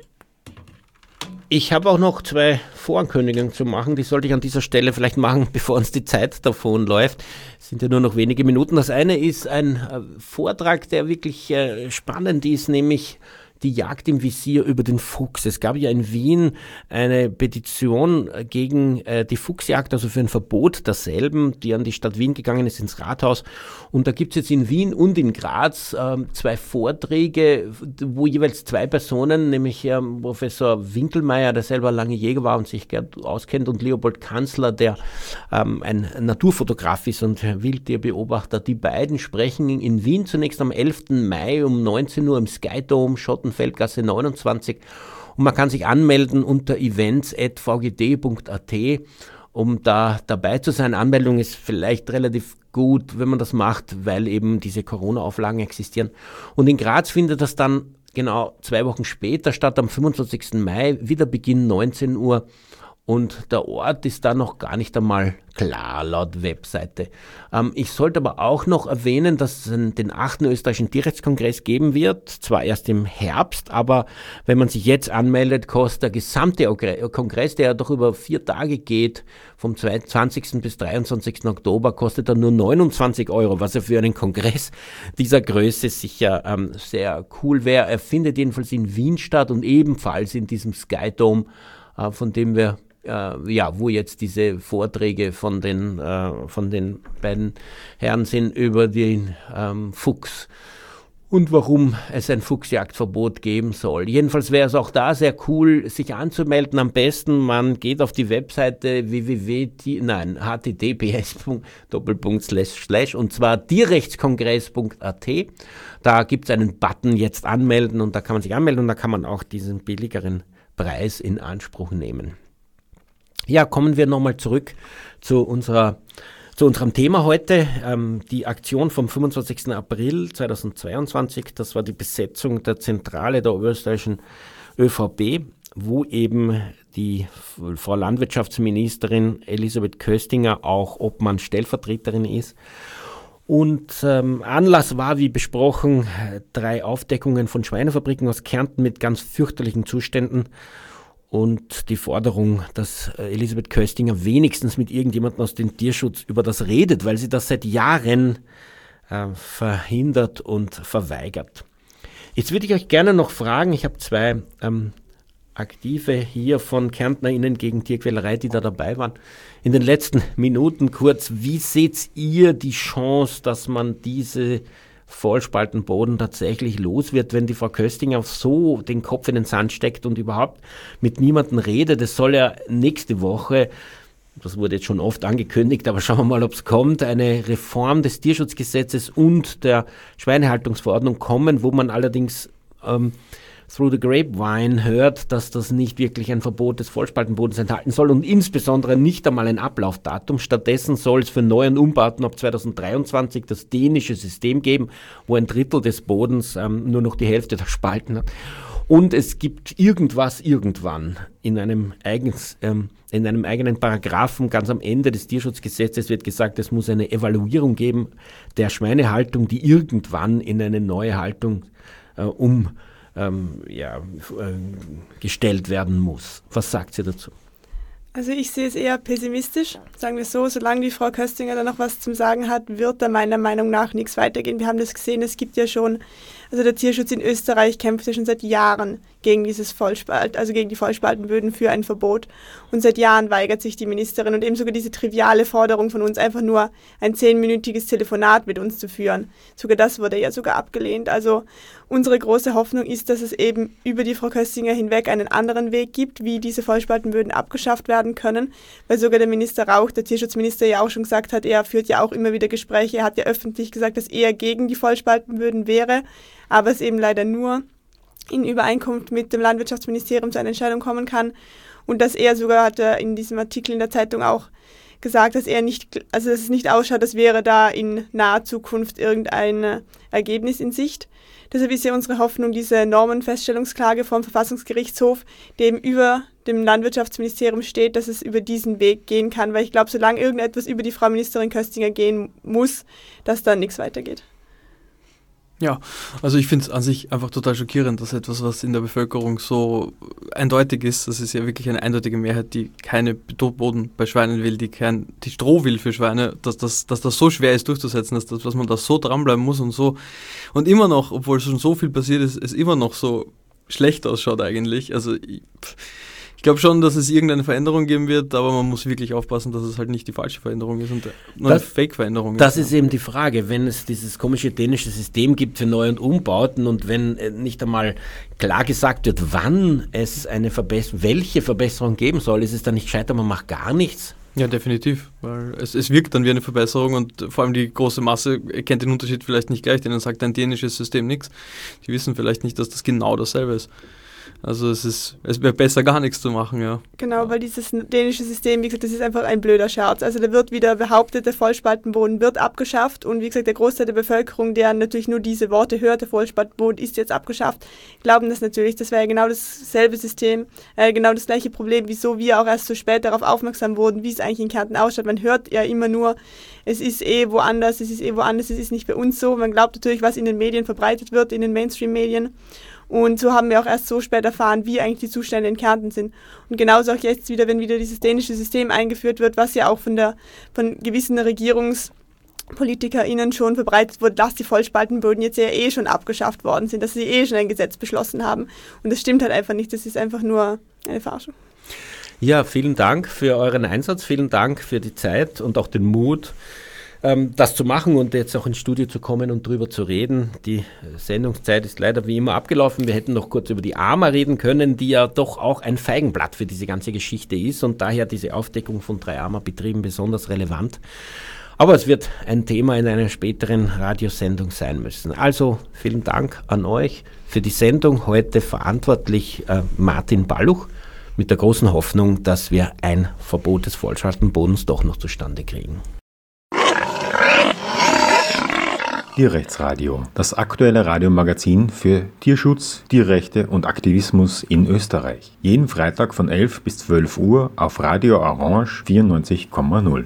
ich habe auch noch zwei Vorankündigungen zu machen. Die sollte ich an dieser Stelle vielleicht machen, bevor uns die Zeit davon läuft. Es sind ja nur noch wenige Minuten. Das eine ist ein äh, Vortrag, der wirklich äh, spannend ist, nämlich die Jagd im Visier über den Fuchs. Es gab ja in Wien eine Petition gegen äh, die Fuchsjagd, also für ein Verbot derselben, die an die Stadt Wien gegangen ist, ins Rathaus. Und da gibt es jetzt in Wien und in Graz äh, zwei Vorträge, wo jeweils zwei Personen, nämlich äh, Professor Winkelmeier, der selber lange Jäger war und sich auskennt, und Leopold Kanzler, der ähm, ein Naturfotograf ist und Wildtierbeobachter, die beiden sprechen in Wien zunächst am 11. Mai um 19 Uhr im Sky Dome, Schotten Feldgasse 29 und man kann sich anmelden unter events.vgd.at, um da dabei zu sein. Anmeldung ist vielleicht relativ gut, wenn man das macht, weil eben diese Corona-Auflagen existieren. Und in Graz findet das dann genau zwei Wochen später statt, am 25. Mai, wieder Beginn 19 Uhr. Und der Ort ist da noch gar nicht einmal klar laut Webseite. Ähm, ich sollte aber auch noch erwähnen, dass es den 8. österreichischen Tierrechtskongress geben wird, zwar erst im Herbst, aber wenn man sich jetzt anmeldet, kostet der gesamte Kongress, der ja doch über vier Tage geht, vom 20. bis 23. Oktober, kostet dann nur 29 Euro, was ja für einen Kongress dieser Größe sicher ähm, sehr cool wäre. Er findet jedenfalls in Wien statt und ebenfalls in diesem Sky Dome, äh, von dem wir äh, ja, wo jetzt diese Vorträge von den, äh, von den beiden Herren sind über den ähm, Fuchs und warum es ein Fuchsjagdverbot geben soll. Jedenfalls wäre es auch da sehr cool, sich anzumelden. Am besten, man geht auf die Webseite www, nein, https und zwar tierrechtskongress.at. Da gibt es einen Button jetzt anmelden und da kann man sich anmelden und da kann man auch diesen billigeren Preis in Anspruch nehmen. Ja, kommen wir nochmal zurück zu unserer zu unserem Thema heute, ähm, die Aktion vom 25. April 2022, das war die Besetzung der Zentrale der oberösterreichischen ÖVP, wo eben die Frau Landwirtschaftsministerin Elisabeth Köstinger auch Obmann Stellvertreterin ist. Und ähm, Anlass war, wie besprochen, drei Aufdeckungen von Schweinefabriken aus Kärnten mit ganz fürchterlichen Zuständen und die Forderung, dass äh, Elisabeth Köstinger wenigstens mit irgendjemandem aus dem Tierschutz über das redet, weil sie das seit Jahren äh, verhindert und verweigert. Jetzt würde ich euch gerne noch fragen, ich habe zwei ähm, Aktive hier von KärntnerInnen gegen Tierquälerei, die da dabei waren. In den letzten Minuten kurz, wie seht ihr die Chance, dass man diese Vollspaltenboden tatsächlich los wird, wenn die Frau Köstinger so den Kopf in den Sand steckt und überhaupt mit niemandem redet. Es soll ja nächste Woche, das wurde jetzt schon oft angekündigt, aber schauen wir mal, ob es kommt, eine Reform des Tierschutzgesetzes und der Schweinehaltungsverordnung kommen, wo man allerdings ähm, through the grapevine hört, dass das nicht wirklich ein Verbot des Vollspaltenbodens enthalten soll und insbesondere nicht einmal ein Ablaufdatum. Stattdessen soll es für neuen Umbauten ab 2023 das dänische System geben, wo ein Drittel des Bodens ähm, nur noch die Hälfte der Spalten hat. Und es gibt irgendwas irgendwann in einem, eigens, ähm, in einem eigenen Paragraphen ganz am Ende des Tierschutzgesetzes wird gesagt, es muss eine Evaluierung geben der Schweinehaltung, die irgendwann in eine neue Haltung äh, um ähm, ja, äh, gestellt werden muss. Was sagt sie dazu? Also ich sehe es eher pessimistisch, sagen wir so, solange die Frau Köstinger da noch was zum Sagen hat, wird da meiner Meinung nach nichts weitergehen. Wir haben das gesehen, es gibt ja schon, also der Tierschutz in Österreich kämpft ja schon seit Jahren gegen dieses Vollspalt, also gegen die Vollspaltenböden für ein Verbot. Und seit Jahren weigert sich die Ministerin und eben sogar diese triviale Forderung von uns, einfach nur ein zehnminütiges Telefonat mit uns zu führen. Sogar das wurde ja sogar abgelehnt. Also unsere große Hoffnung ist, dass es eben über die Frau Köstinger hinweg einen anderen Weg gibt, wie diese Vollspaltenböden abgeschafft werden können, weil sogar der Minister Rauch, der Tierschutzminister, ja auch schon gesagt hat, er führt ja auch immer wieder Gespräche, er hat ja öffentlich gesagt, dass er gegen die Vollspaltenböden wäre, aber es eben leider nur in Übereinkunft mit dem Landwirtschaftsministerium zu einer Entscheidung kommen kann. Und dass er sogar, hat er in diesem Artikel in der Zeitung auch gesagt, dass er nicht, also dass es nicht ausschaut, als wäre da in naher Zukunft irgendein Ergebnis in Sicht. Deshalb ist ja unsere Hoffnung diese Normenfeststellungsklage vom Verfassungsgerichtshof, dem über dem Landwirtschaftsministerium steht, dass es über diesen Weg gehen kann, weil ich glaube, solange irgendetwas über die Frau Ministerin Köstinger gehen muss, dass dann nichts weitergeht. Ja, also ich finde es an sich einfach total schockierend, dass etwas, was in der Bevölkerung so eindeutig ist, das ist ja wirklich eine eindeutige Mehrheit, die keine Boden bei Schweinen will, die kein, die Stroh will für Schweine, dass das, dass das so schwer ist durchzusetzen, dass, das, dass man da so dranbleiben muss und so und immer noch, obwohl schon so viel passiert ist, es immer noch so schlecht ausschaut eigentlich. Also ich, ich glaube schon, dass es irgendeine Veränderung geben wird, aber man muss wirklich aufpassen, dass es halt nicht die falsche Veränderung ist und eine Fake-Veränderung ist. Das ist eben die Frage, wenn es dieses komische dänische System gibt für Neu- und Umbauten und wenn äh, nicht einmal klar gesagt wird, wann es eine Verbesserung, welche Verbesserung geben soll, ist es dann nicht scheiter, man macht gar nichts? Ja, definitiv, weil es, es wirkt dann wie eine Verbesserung und vor allem die große Masse erkennt den Unterschied vielleicht nicht gleich, denen sagt ein dänisches System nichts. Die wissen vielleicht nicht, dass das genau dasselbe ist. Also es ist, es wäre besser gar nichts zu machen, ja. Genau, weil dieses dänische System, wie gesagt, das ist einfach ein blöder Scherz. Also da wird wieder behauptet, der Vollspaltenboden wird abgeschafft und wie gesagt, der Großteil der Bevölkerung, der natürlich nur diese Worte hört, der Vollspaltenboden ist jetzt abgeschafft, glauben das natürlich. Das wäre genau dasselbe System, äh, genau das gleiche Problem, wieso wir auch erst so spät darauf aufmerksam wurden, wie es eigentlich in Kärnten ausschaut. Man hört ja immer nur, es ist eh woanders, es ist eh woanders, es ist nicht bei uns so. Man glaubt natürlich, was in den Medien verbreitet wird, in den Mainstream-Medien. Und so haben wir auch erst so spät erfahren, wie eigentlich die Zustände in Kärnten sind. Und genauso auch jetzt wieder, wenn wieder dieses dänische System eingeführt wird, was ja auch von, der, von gewissen RegierungspolitikerInnen schon verbreitet wurde, dass die Vollspaltenböden jetzt ja eh schon abgeschafft worden sind, dass sie eh schon ein Gesetz beschlossen haben. Und das stimmt halt einfach nicht, das ist einfach nur eine Verarschung. Ja, vielen Dank für euren Einsatz, vielen Dank für die Zeit und auch den Mut, ähm, das zu machen und jetzt auch ins Studio zu kommen und drüber zu reden. Die Sendungszeit ist leider wie immer abgelaufen. Wir hätten noch kurz über die AMA reden können, die ja doch auch ein Feigenblatt für diese ganze Geschichte ist und daher diese Aufdeckung von drei AMA-Betrieben besonders relevant. Aber es wird ein Thema in einer späteren Radiosendung sein müssen. Also vielen Dank an euch für die Sendung. Heute verantwortlich äh, Martin Balluch mit der großen Hoffnung, dass wir ein Verbot des Vollschaltenbodens doch noch zustande kriegen. Tierrechtsradio, das aktuelle Radiomagazin für Tierschutz, Tierrechte und Aktivismus in Österreich. Jeden Freitag von 11 bis 12 Uhr auf Radio Orange 94,0.